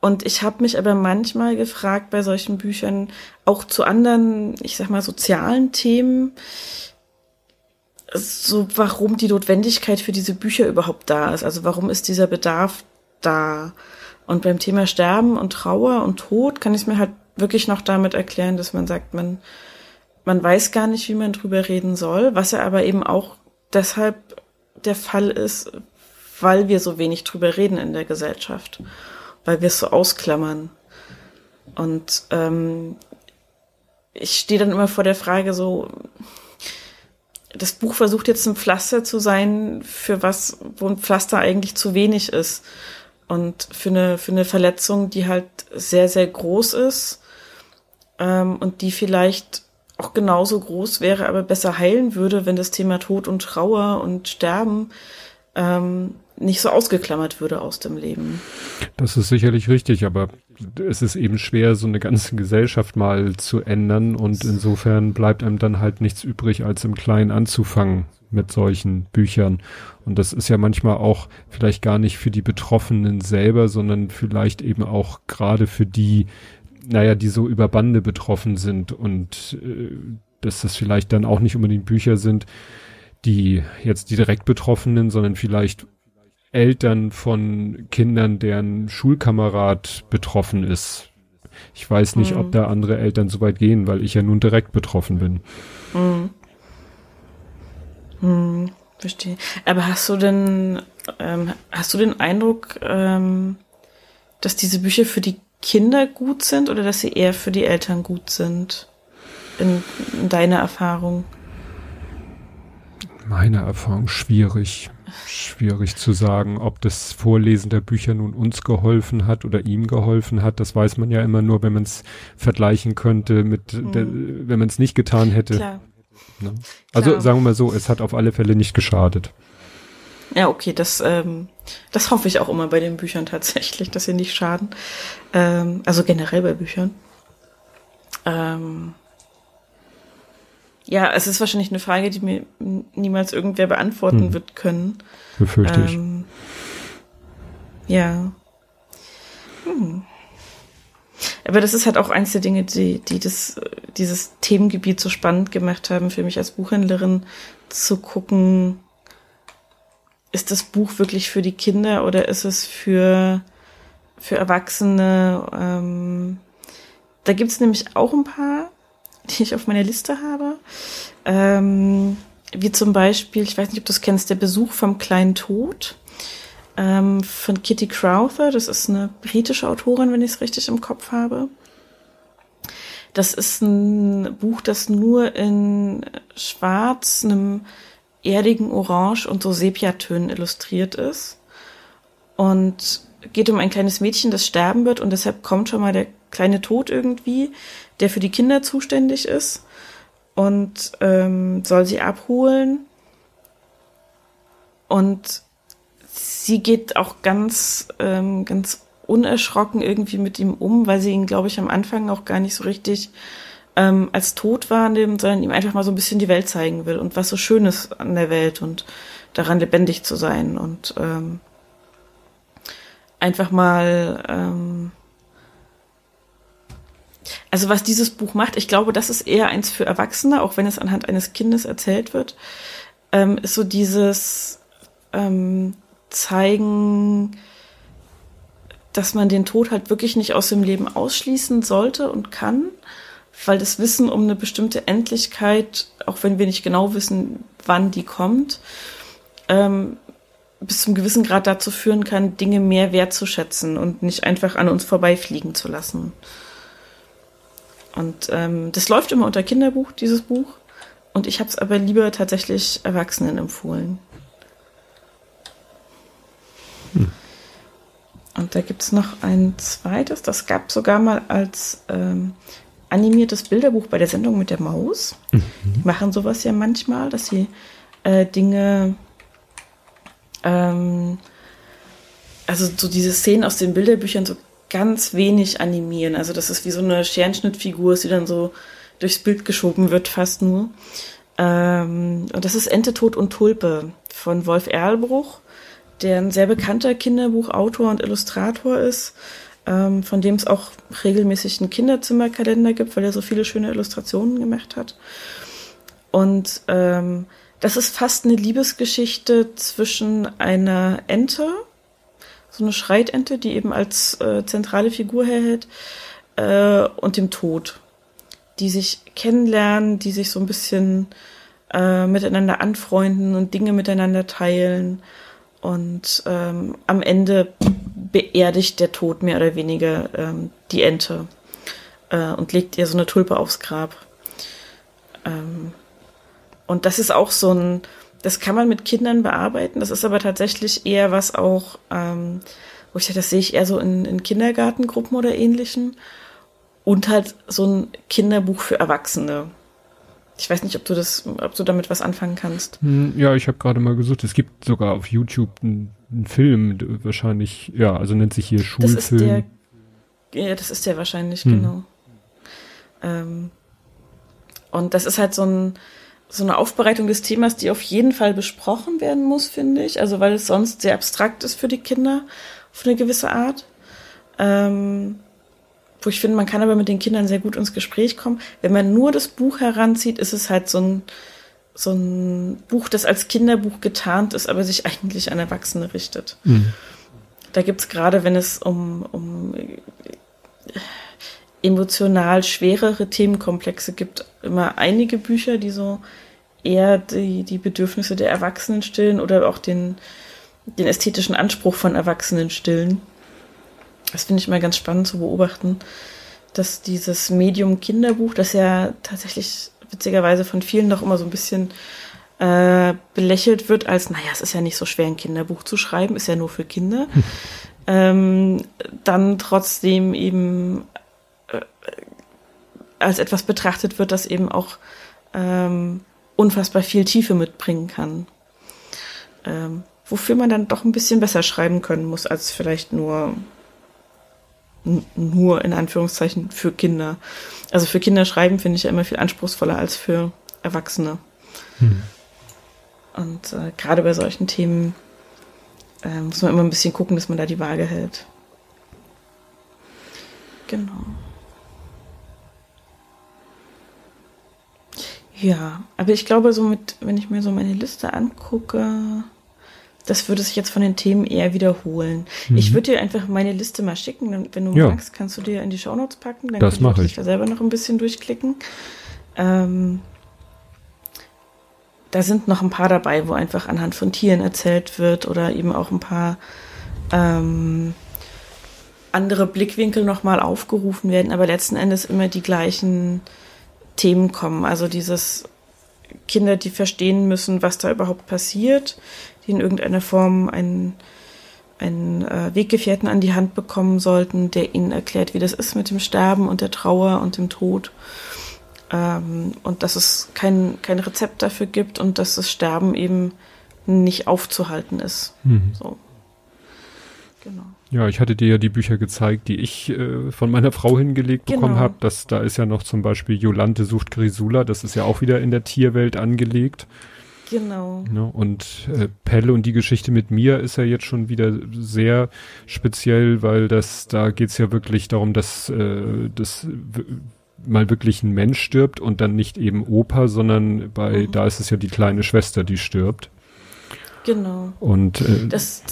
und ich habe mich aber manchmal gefragt bei solchen Büchern, auch zu anderen, ich sag mal, sozialen Themen, so warum die Notwendigkeit für diese Bücher überhaupt da ist. Also warum ist dieser Bedarf da? Und beim Thema Sterben und Trauer und Tod kann ich es mir halt wirklich noch damit erklären, dass man sagt, man, man weiß gar nicht, wie man drüber reden soll, was ja aber eben auch deshalb der Fall ist, weil wir so wenig drüber reden in der Gesellschaft, weil wir es so ausklammern. Und ähm, ich stehe dann immer vor der Frage so, das Buch versucht jetzt ein Pflaster zu sein, für was, wo ein Pflaster eigentlich zu wenig ist. Und für eine, für eine Verletzung, die halt sehr, sehr groß ist ähm, und die vielleicht auch genauso groß wäre, aber besser heilen würde, wenn das Thema Tod und Trauer und Sterben ähm, nicht so ausgeklammert würde aus dem Leben. Das ist sicherlich richtig, aber es ist eben schwer, so eine ganze Gesellschaft mal zu ändern und insofern bleibt einem dann halt nichts übrig, als im Kleinen anzufangen mit solchen Büchern. Und das ist ja manchmal auch vielleicht gar nicht für die Betroffenen selber, sondern vielleicht eben auch gerade für die, naja, die so über Bande betroffen sind und äh, dass das vielleicht dann auch nicht unbedingt Bücher sind, die jetzt die direkt Betroffenen, sondern vielleicht Eltern von Kindern, deren Schulkamerad betroffen ist. Ich weiß nicht, mhm. ob da andere Eltern so weit gehen, weil ich ja nun direkt betroffen bin. Mhm. Mhm, verstehe. Aber hast du denn, ähm, hast du den Eindruck, ähm, dass diese Bücher für die Kinder gut sind oder dass sie eher für die Eltern gut sind? In, in deiner Erfahrung? Meine Erfahrung schwierig schwierig zu sagen, ob das Vorlesen der Bücher nun uns geholfen hat oder ihm geholfen hat. Das weiß man ja immer nur, wenn man es vergleichen könnte mit, mhm. der, wenn man es nicht getan hätte. Klar. Ne? Also Klar. sagen wir mal so, es hat auf alle Fälle nicht geschadet. Ja, okay, das, ähm, das hoffe ich auch immer bei den Büchern tatsächlich, dass sie nicht schaden. Ähm, also generell bei Büchern. Ähm, ja, es ist wahrscheinlich eine Frage, die mir niemals irgendwer beantworten hm. wird können. Befürchte ich. Ähm, ja. Hm. Aber das ist halt auch eins der Dinge, die, die das, dieses Themengebiet so spannend gemacht haben für mich als Buchhändlerin, zu gucken, ist das Buch wirklich für die Kinder oder ist es für, für Erwachsene? Ähm, da gibt's nämlich auch ein paar, die ich auf meiner Liste habe. Ähm, wie zum Beispiel, ich weiß nicht, ob du es kennst, der Besuch vom kleinen Tod ähm, von Kitty Crowther. Das ist eine britische Autorin, wenn ich es richtig im Kopf habe. Das ist ein Buch, das nur in Schwarz, einem erdigen Orange und so Sepiatönen illustriert ist. und geht um ein kleines Mädchen, das sterben wird und deshalb kommt schon mal der kleine Tod irgendwie, der für die Kinder zuständig ist und ähm, soll sie abholen. Und sie geht auch ganz, ähm, ganz unerschrocken irgendwie mit ihm um, weil sie ihn, glaube ich, am Anfang auch gar nicht so richtig ähm, als tot wahrnimmt, sondern ihm einfach mal so ein bisschen die Welt zeigen will und was so schön ist an der Welt und daran lebendig zu sein und ähm, einfach mal ähm, also was dieses Buch macht, ich glaube, das ist eher eins für Erwachsene, auch wenn es anhand eines Kindes erzählt wird, ähm, ist so dieses ähm, zeigen, dass man den Tod halt wirklich nicht aus dem Leben ausschließen sollte und kann, weil das Wissen um eine bestimmte Endlichkeit, auch wenn wir nicht genau wissen, wann die kommt, ähm, bis zum gewissen Grad dazu führen kann, Dinge mehr wertzuschätzen und nicht einfach an uns vorbeifliegen zu lassen. Und ähm, das läuft immer unter Kinderbuch, dieses Buch. Und ich habe es aber lieber tatsächlich Erwachsenen empfohlen. Hm. Und da gibt es noch ein zweites, das gab sogar mal als ähm, animiertes Bilderbuch bei der Sendung mit der Maus. Mhm. Die machen sowas ja manchmal, dass sie äh, Dinge, ähm, also so diese Szenen aus den Bilderbüchern so ganz wenig animieren. Also das ist wie so eine Scherenschnittfigur, die dann so durchs Bild geschoben wird, fast nur. Ähm, und das ist Ente, Tod und Tulpe von Wolf Erlbruch der ein sehr bekannter Kinderbuchautor und Illustrator ist, ähm, von dem es auch regelmäßig einen Kinderzimmerkalender gibt, weil er so viele schöne Illustrationen gemacht hat. Und ähm, das ist fast eine Liebesgeschichte zwischen einer Ente, so eine Schreitente, die eben als äh, zentrale Figur herhält, äh, und dem Tod, die sich kennenlernen, die sich so ein bisschen äh, miteinander anfreunden und Dinge miteinander teilen und ähm, am Ende beerdigt der Tod mehr oder weniger ähm, die Ente äh, und legt ihr so eine Tulpe aufs Grab. Ähm, und das ist auch so ein, das kann man mit Kindern bearbeiten. Das ist aber tatsächlich eher was auch, ähm, wo ich sage, das sehe ich eher so in, in Kindergartengruppen oder ähnlichen. Und halt so ein Kinderbuch für Erwachsene. Ich weiß nicht, ob du das, ob du damit was anfangen kannst. Hm, ja, ich habe gerade mal gesucht. Es gibt sogar auf YouTube einen, einen Film, wahrscheinlich, ja, also nennt sich hier Schulfilm. Das ist der, ja, das ist der wahrscheinlich, hm. genau. Ähm, und das ist halt so ein, so eine Aufbereitung des Themas, die auf jeden Fall besprochen werden muss, finde ich. Also weil es sonst sehr abstrakt ist für die Kinder auf eine gewisse Art. Ähm, wo ich finde, man kann aber mit den Kindern sehr gut ins Gespräch kommen. Wenn man nur das Buch heranzieht, ist es halt so ein, so ein Buch, das als Kinderbuch getarnt ist, aber sich eigentlich an Erwachsene richtet. Mhm. Da gibt's gerade, wenn es um, um emotional schwerere Themenkomplexe gibt, immer einige Bücher, die so eher die, die Bedürfnisse der Erwachsenen stillen oder auch den, den ästhetischen Anspruch von Erwachsenen stillen. Das finde ich immer ganz spannend zu beobachten, dass dieses Medium Kinderbuch, das ja tatsächlich witzigerweise von vielen doch immer so ein bisschen äh, belächelt wird als, naja, es ist ja nicht so schwer, ein Kinderbuch zu schreiben, ist ja nur für Kinder, hm. ähm, dann trotzdem eben äh, als etwas betrachtet wird, das eben auch ähm, unfassbar viel Tiefe mitbringen kann. Ähm, wofür man dann doch ein bisschen besser schreiben können muss, als vielleicht nur nur in Anführungszeichen für Kinder. Also für Kinder schreiben finde ich ja immer viel anspruchsvoller als für Erwachsene. Hm. Und äh, gerade bei solchen Themen äh, muss man immer ein bisschen gucken, dass man da die Waage hält. Genau. Ja, aber ich glaube, so mit, wenn ich mir so meine Liste angucke, das würde sich jetzt von den Themen eher wiederholen. Mhm. Ich würde dir einfach meine Liste mal schicken. Wenn du ja. magst, kannst du dir in die Shownotes packen. Dann das mache ich. da selber noch ein bisschen durchklicken. Ähm, da sind noch ein paar dabei, wo einfach anhand von Tieren erzählt wird oder eben auch ein paar ähm, andere Blickwinkel nochmal aufgerufen werden, aber letzten Endes immer die gleichen Themen kommen. Also dieses Kinder, die verstehen müssen, was da überhaupt passiert, die in irgendeiner Form ein, einen äh, Weggefährten an die Hand bekommen sollten, der ihnen erklärt, wie das ist mit dem Sterben und der Trauer und dem Tod. Ähm, und dass es kein, kein Rezept dafür gibt und dass das Sterben eben nicht aufzuhalten ist. Mhm. So. Genau. Ja, ich hatte dir ja die Bücher gezeigt, die ich äh, von meiner Frau hingelegt genau. bekommen habe. da ist ja noch zum Beispiel Jolante sucht Grisula, das ist ja auch wieder in der Tierwelt angelegt. Genau. Ne? Und äh, Pelle und die Geschichte mit mir ist ja jetzt schon wieder sehr speziell, weil das, da geht's ja wirklich darum, dass äh, das mal wirklich ein Mensch stirbt und dann nicht eben Opa, sondern bei, mhm. da ist es ja die kleine Schwester, die stirbt. Genau. Und äh, das,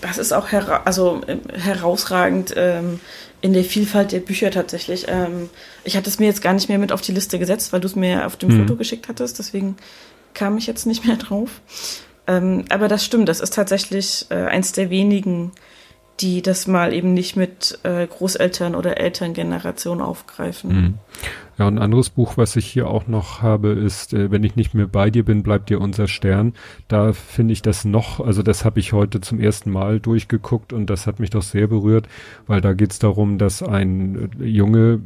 das ist auch hera also, äh, herausragend ähm, in der Vielfalt der Bücher tatsächlich. Ähm, ich hatte es mir jetzt gar nicht mehr mit auf die Liste gesetzt, weil du es mir auf dem mhm. Foto geschickt hattest, deswegen kam ich jetzt nicht mehr drauf. Ähm, aber das stimmt, das ist tatsächlich äh, eins der wenigen, die das mal eben nicht mit äh, Großeltern oder Elterngeneration aufgreifen. Mhm. Ja, ein anderes Buch, was ich hier auch noch habe, ist äh, Wenn ich nicht mehr bei dir bin, bleibt dir unser Stern. Da finde ich das noch, also das habe ich heute zum ersten Mal durchgeguckt und das hat mich doch sehr berührt, weil da geht es darum, dass ein äh, Junge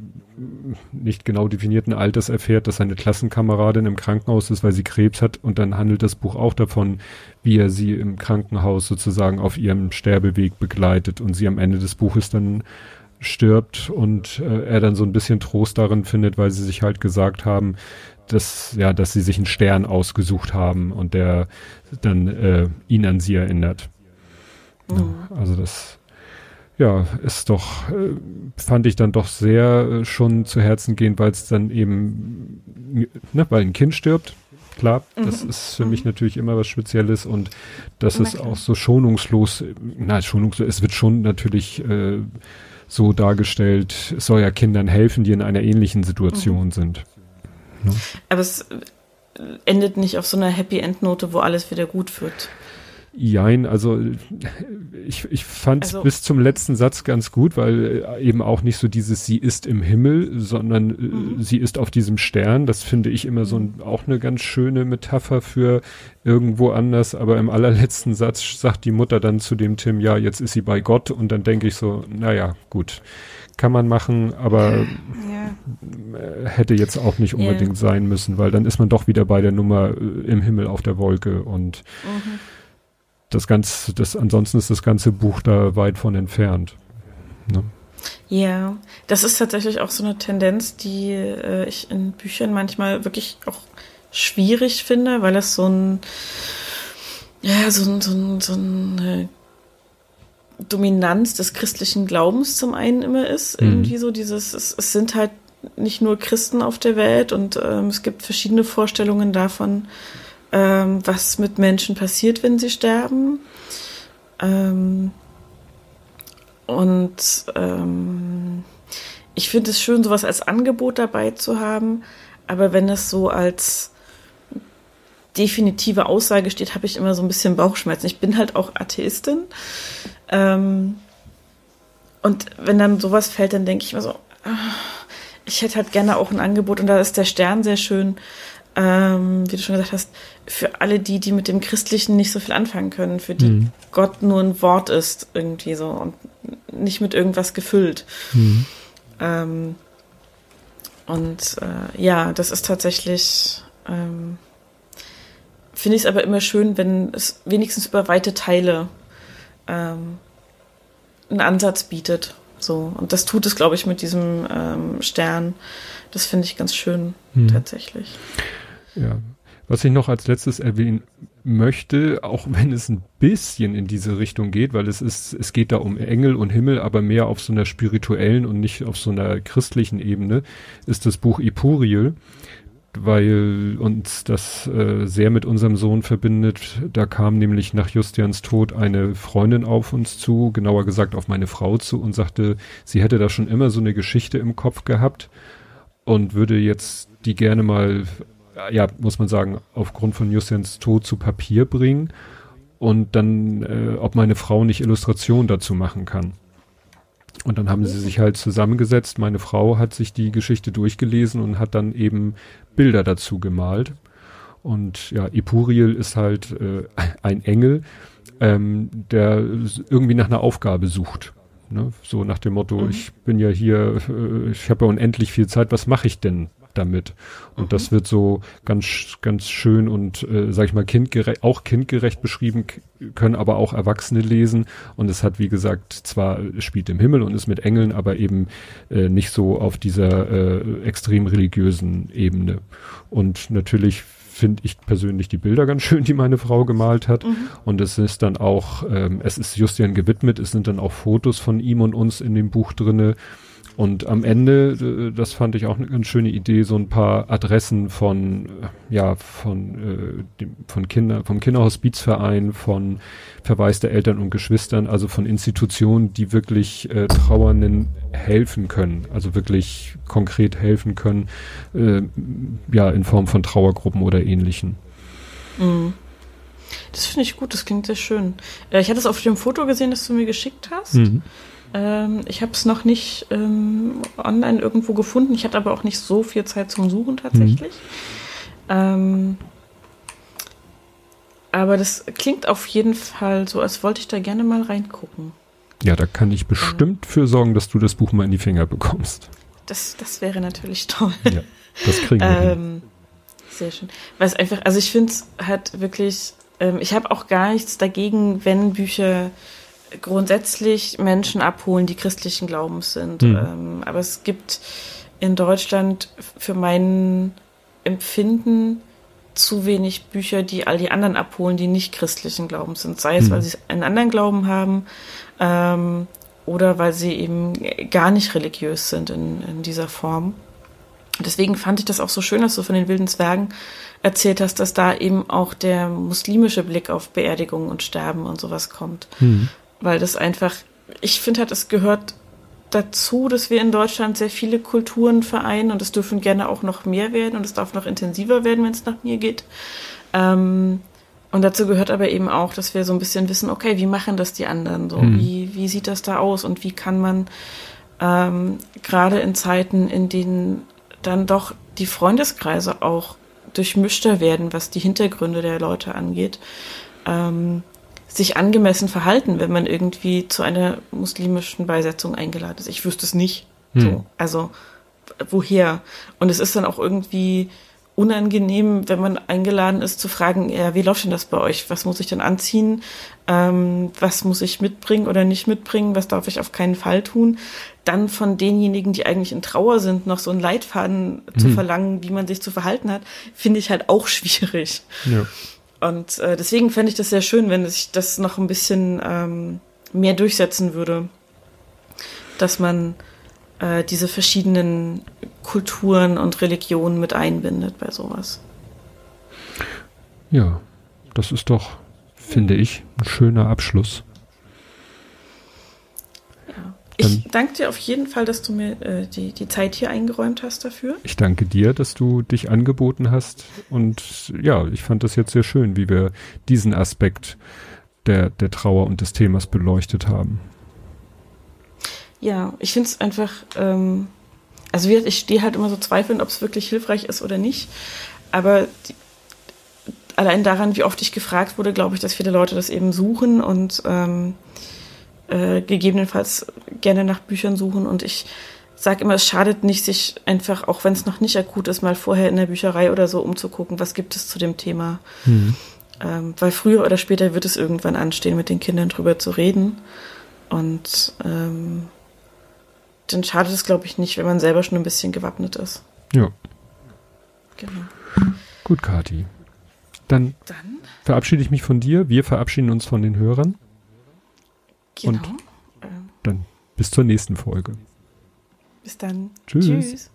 nicht genau definierten Alters erfährt, dass seine Klassenkameradin im Krankenhaus ist, weil sie Krebs hat und dann handelt das Buch auch davon, wie er sie im Krankenhaus sozusagen auf ihrem Sterbeweg begleitet und sie am Ende des Buches dann stirbt und äh, er dann so ein bisschen Trost darin findet, weil sie sich halt gesagt haben, dass ja, dass sie sich einen Stern ausgesucht haben und der dann äh, ihn an sie erinnert. Mhm. Also das ja, ist doch, äh, fand ich dann doch sehr äh, schon zu Herzen gehen, weil es dann eben, ne, weil ein Kind stirbt. Klar, mhm. das ist für mhm. mich natürlich immer was Spezielles und das ist auch so schonungslos, na, schonungslos, es wird schon natürlich äh, so dargestellt, es soll ja Kindern helfen, die in einer ähnlichen Situation mhm. sind. Ne? Aber es endet nicht auf so einer Happy End Note, wo alles wieder gut wird. Jein, also ich, ich fand also, bis zum letzten Satz ganz gut, weil äh, eben auch nicht so dieses sie ist im Himmel, sondern äh, mhm. sie ist auf diesem Stern. Das finde ich immer so ein, mhm. auch eine ganz schöne Metapher für irgendwo anders. Aber im allerletzten Satz sagt die Mutter dann zu dem Tim, ja, jetzt ist sie bei Gott. Und dann denke ich so, naja, gut, kann man machen, aber ja. Äh, hätte jetzt auch nicht unbedingt ja. sein müssen, weil dann ist man doch wieder bei der Nummer im Himmel auf der Wolke und mhm das ganze, das, ansonsten ist das ganze Buch da weit von entfernt. Ne? Ja, das ist tatsächlich auch so eine Tendenz, die äh, ich in Büchern manchmal wirklich auch schwierig finde, weil es so ein, ja, so ein, so ein, so eine Dominanz des christlichen Glaubens zum einen immer ist. Mhm. Irgendwie so dieses, es, es, sind halt nicht nur Christen auf der Welt und ähm, es gibt verschiedene Vorstellungen davon, ähm, was mit Menschen passiert, wenn sie sterben. Ähm, und ähm, ich finde es schön, sowas als Angebot dabei zu haben, aber wenn es so als definitive Aussage steht, habe ich immer so ein bisschen Bauchschmerzen. Ich bin halt auch Atheistin. Ähm, und wenn dann sowas fällt, dann denke ich mir so, ah, ich hätte halt gerne auch ein Angebot und da ist der Stern sehr schön, ähm, wie du schon gesagt hast, für alle die, die mit dem Christlichen nicht so viel anfangen können, für die mhm. Gott nur ein Wort ist irgendwie so und nicht mit irgendwas gefüllt. Mhm. Ähm, und äh, ja, das ist tatsächlich, ähm, finde ich es aber immer schön, wenn es wenigstens über weite Teile ähm, einen Ansatz bietet. So. Und das tut es, glaube ich, mit diesem ähm, Stern. Das finde ich ganz schön, mhm. tatsächlich. Ja. Was ich noch als letztes erwähnen möchte, auch wenn es ein bisschen in diese Richtung geht, weil es ist, es geht da um Engel und Himmel, aber mehr auf so einer spirituellen und nicht auf so einer christlichen Ebene, ist das Buch Ipuriel, weil uns das äh, sehr mit unserem Sohn verbindet. Da kam nämlich nach Justians Tod eine Freundin auf uns zu, genauer gesagt auf meine Frau zu und sagte, sie hätte da schon immer so eine Geschichte im Kopf gehabt und würde jetzt die gerne mal ja, muss man sagen, aufgrund von Justians Tod zu Papier bringen und dann, äh, ob meine Frau nicht Illustration dazu machen kann. Und dann haben sie sich halt zusammengesetzt. Meine Frau hat sich die Geschichte durchgelesen und hat dann eben Bilder dazu gemalt. Und ja, Epuriel ist halt äh, ein Engel, ähm, der irgendwie nach einer Aufgabe sucht. Ne? So nach dem Motto, mhm. ich bin ja hier, äh, ich habe ja unendlich viel Zeit, was mache ich denn damit? Und mhm. das wird so ganz, ganz schön und, äh, sag ich mal, kindgerecht, auch kindgerecht beschrieben, können aber auch Erwachsene lesen. Und es hat, wie gesagt, zwar spielt im Himmel und ist mit Engeln, aber eben äh, nicht so auf dieser äh, extrem religiösen Ebene. Und natürlich finde ich persönlich die Bilder ganz schön, die meine Frau gemalt hat. Mhm. Und es ist dann auch, ähm, es ist Justian gewidmet, es sind dann auch Fotos von ihm und uns in dem Buch drinne. Und am Ende, äh, das fand ich auch eine ganz schöne Idee, so ein paar Adressen von, äh, ja, von, äh, dem, von Kinder, vom Kinderhospizverein, von Verweis der Eltern und Geschwistern, also von Institutionen, die wirklich äh, Trauernden helfen können, also wirklich konkret helfen können, äh, ja, in Form von Trauergruppen oder ähnlichen. Mhm. Das finde ich gut, das klingt sehr schön. Äh, ich hatte es auf dem Foto gesehen, das du mir geschickt hast. Mhm. Ähm, ich habe es noch nicht ähm, online irgendwo gefunden. Ich hatte aber auch nicht so viel Zeit zum Suchen tatsächlich. Mhm. Ähm, aber das klingt auf jeden Fall so, als wollte ich da gerne mal reingucken. Ja, da kann ich bestimmt für sorgen, dass du das Buch mal in die Finger bekommst. Das, das wäre natürlich toll. Ja, das kriegen wir hin. Ähm, sehr schön. Weil es einfach, also ich finde es halt wirklich, ähm, ich habe auch gar nichts dagegen, wenn Bücher grundsätzlich Menschen abholen, die christlichen Glaubens sind. Mhm. Ähm, aber es gibt in Deutschland für mein Empfinden zu wenig Bücher, die all die anderen abholen, die nicht christlichen Glaubens sind. Sei es, mhm. weil sie einen anderen Glauben haben ähm, oder weil sie eben gar nicht religiös sind in, in dieser Form. Deswegen fand ich das auch so schön, dass du von den wilden Zwergen erzählt hast, dass da eben auch der muslimische Blick auf Beerdigungen und Sterben und sowas kommt. Mhm weil das einfach, ich finde halt, es gehört dazu, dass wir in Deutschland sehr viele Kulturen vereinen und es dürfen gerne auch noch mehr werden und es darf noch intensiver werden, wenn es nach mir geht. Ähm, und dazu gehört aber eben auch, dass wir so ein bisschen wissen, okay, wie machen das die anderen so? Hm. Wie, wie sieht das da aus und wie kann man ähm, gerade in Zeiten, in denen dann doch die Freundeskreise auch durchmischter werden, was die Hintergründe der Leute angeht, ähm, sich angemessen verhalten, wenn man irgendwie zu einer muslimischen Beisetzung eingeladen ist. Ich wüsste es nicht. Hm. So. Also woher? Und es ist dann auch irgendwie unangenehm, wenn man eingeladen ist, zu fragen, ja, wie läuft denn das bei euch? Was muss ich denn anziehen? Ähm, was muss ich mitbringen oder nicht mitbringen? Was darf ich auf keinen Fall tun? Dann von denjenigen, die eigentlich in Trauer sind, noch so einen Leitfaden hm. zu verlangen, wie man sich zu verhalten hat, finde ich halt auch schwierig. Ja. Und äh, deswegen fände ich das sehr schön, wenn sich das noch ein bisschen ähm, mehr durchsetzen würde, dass man äh, diese verschiedenen Kulturen und Religionen mit einbindet bei sowas. Ja, das ist doch, finde ich, ein schöner Abschluss. Ich danke dir auf jeden Fall, dass du mir äh, die, die Zeit hier eingeräumt hast dafür. Ich danke dir, dass du dich angeboten hast. Und ja, ich fand das jetzt sehr schön, wie wir diesen Aspekt der, der Trauer und des Themas beleuchtet haben. Ja, ich finde es einfach, ähm, also ich stehe halt immer so zweifeln, ob es wirklich hilfreich ist oder nicht. Aber die, allein daran, wie oft ich gefragt wurde, glaube ich, dass viele Leute das eben suchen und ähm, äh, gegebenenfalls gerne nach Büchern suchen und ich sage immer, es schadet nicht, sich einfach, auch wenn es noch nicht akut ist, mal vorher in der Bücherei oder so umzugucken, was gibt es zu dem Thema. Mhm. Ähm, weil früher oder später wird es irgendwann anstehen, mit den Kindern drüber zu reden. Und ähm, dann schadet es, glaube ich, nicht, wenn man selber schon ein bisschen gewappnet ist. Ja. Genau. Gut, Kati. Dann, Dann verabschiede ich mich von dir. Wir verabschieden uns von den Hörern. Genau. Und dann bis zur nächsten Folge. Bis dann. Tschüss. Tschüss.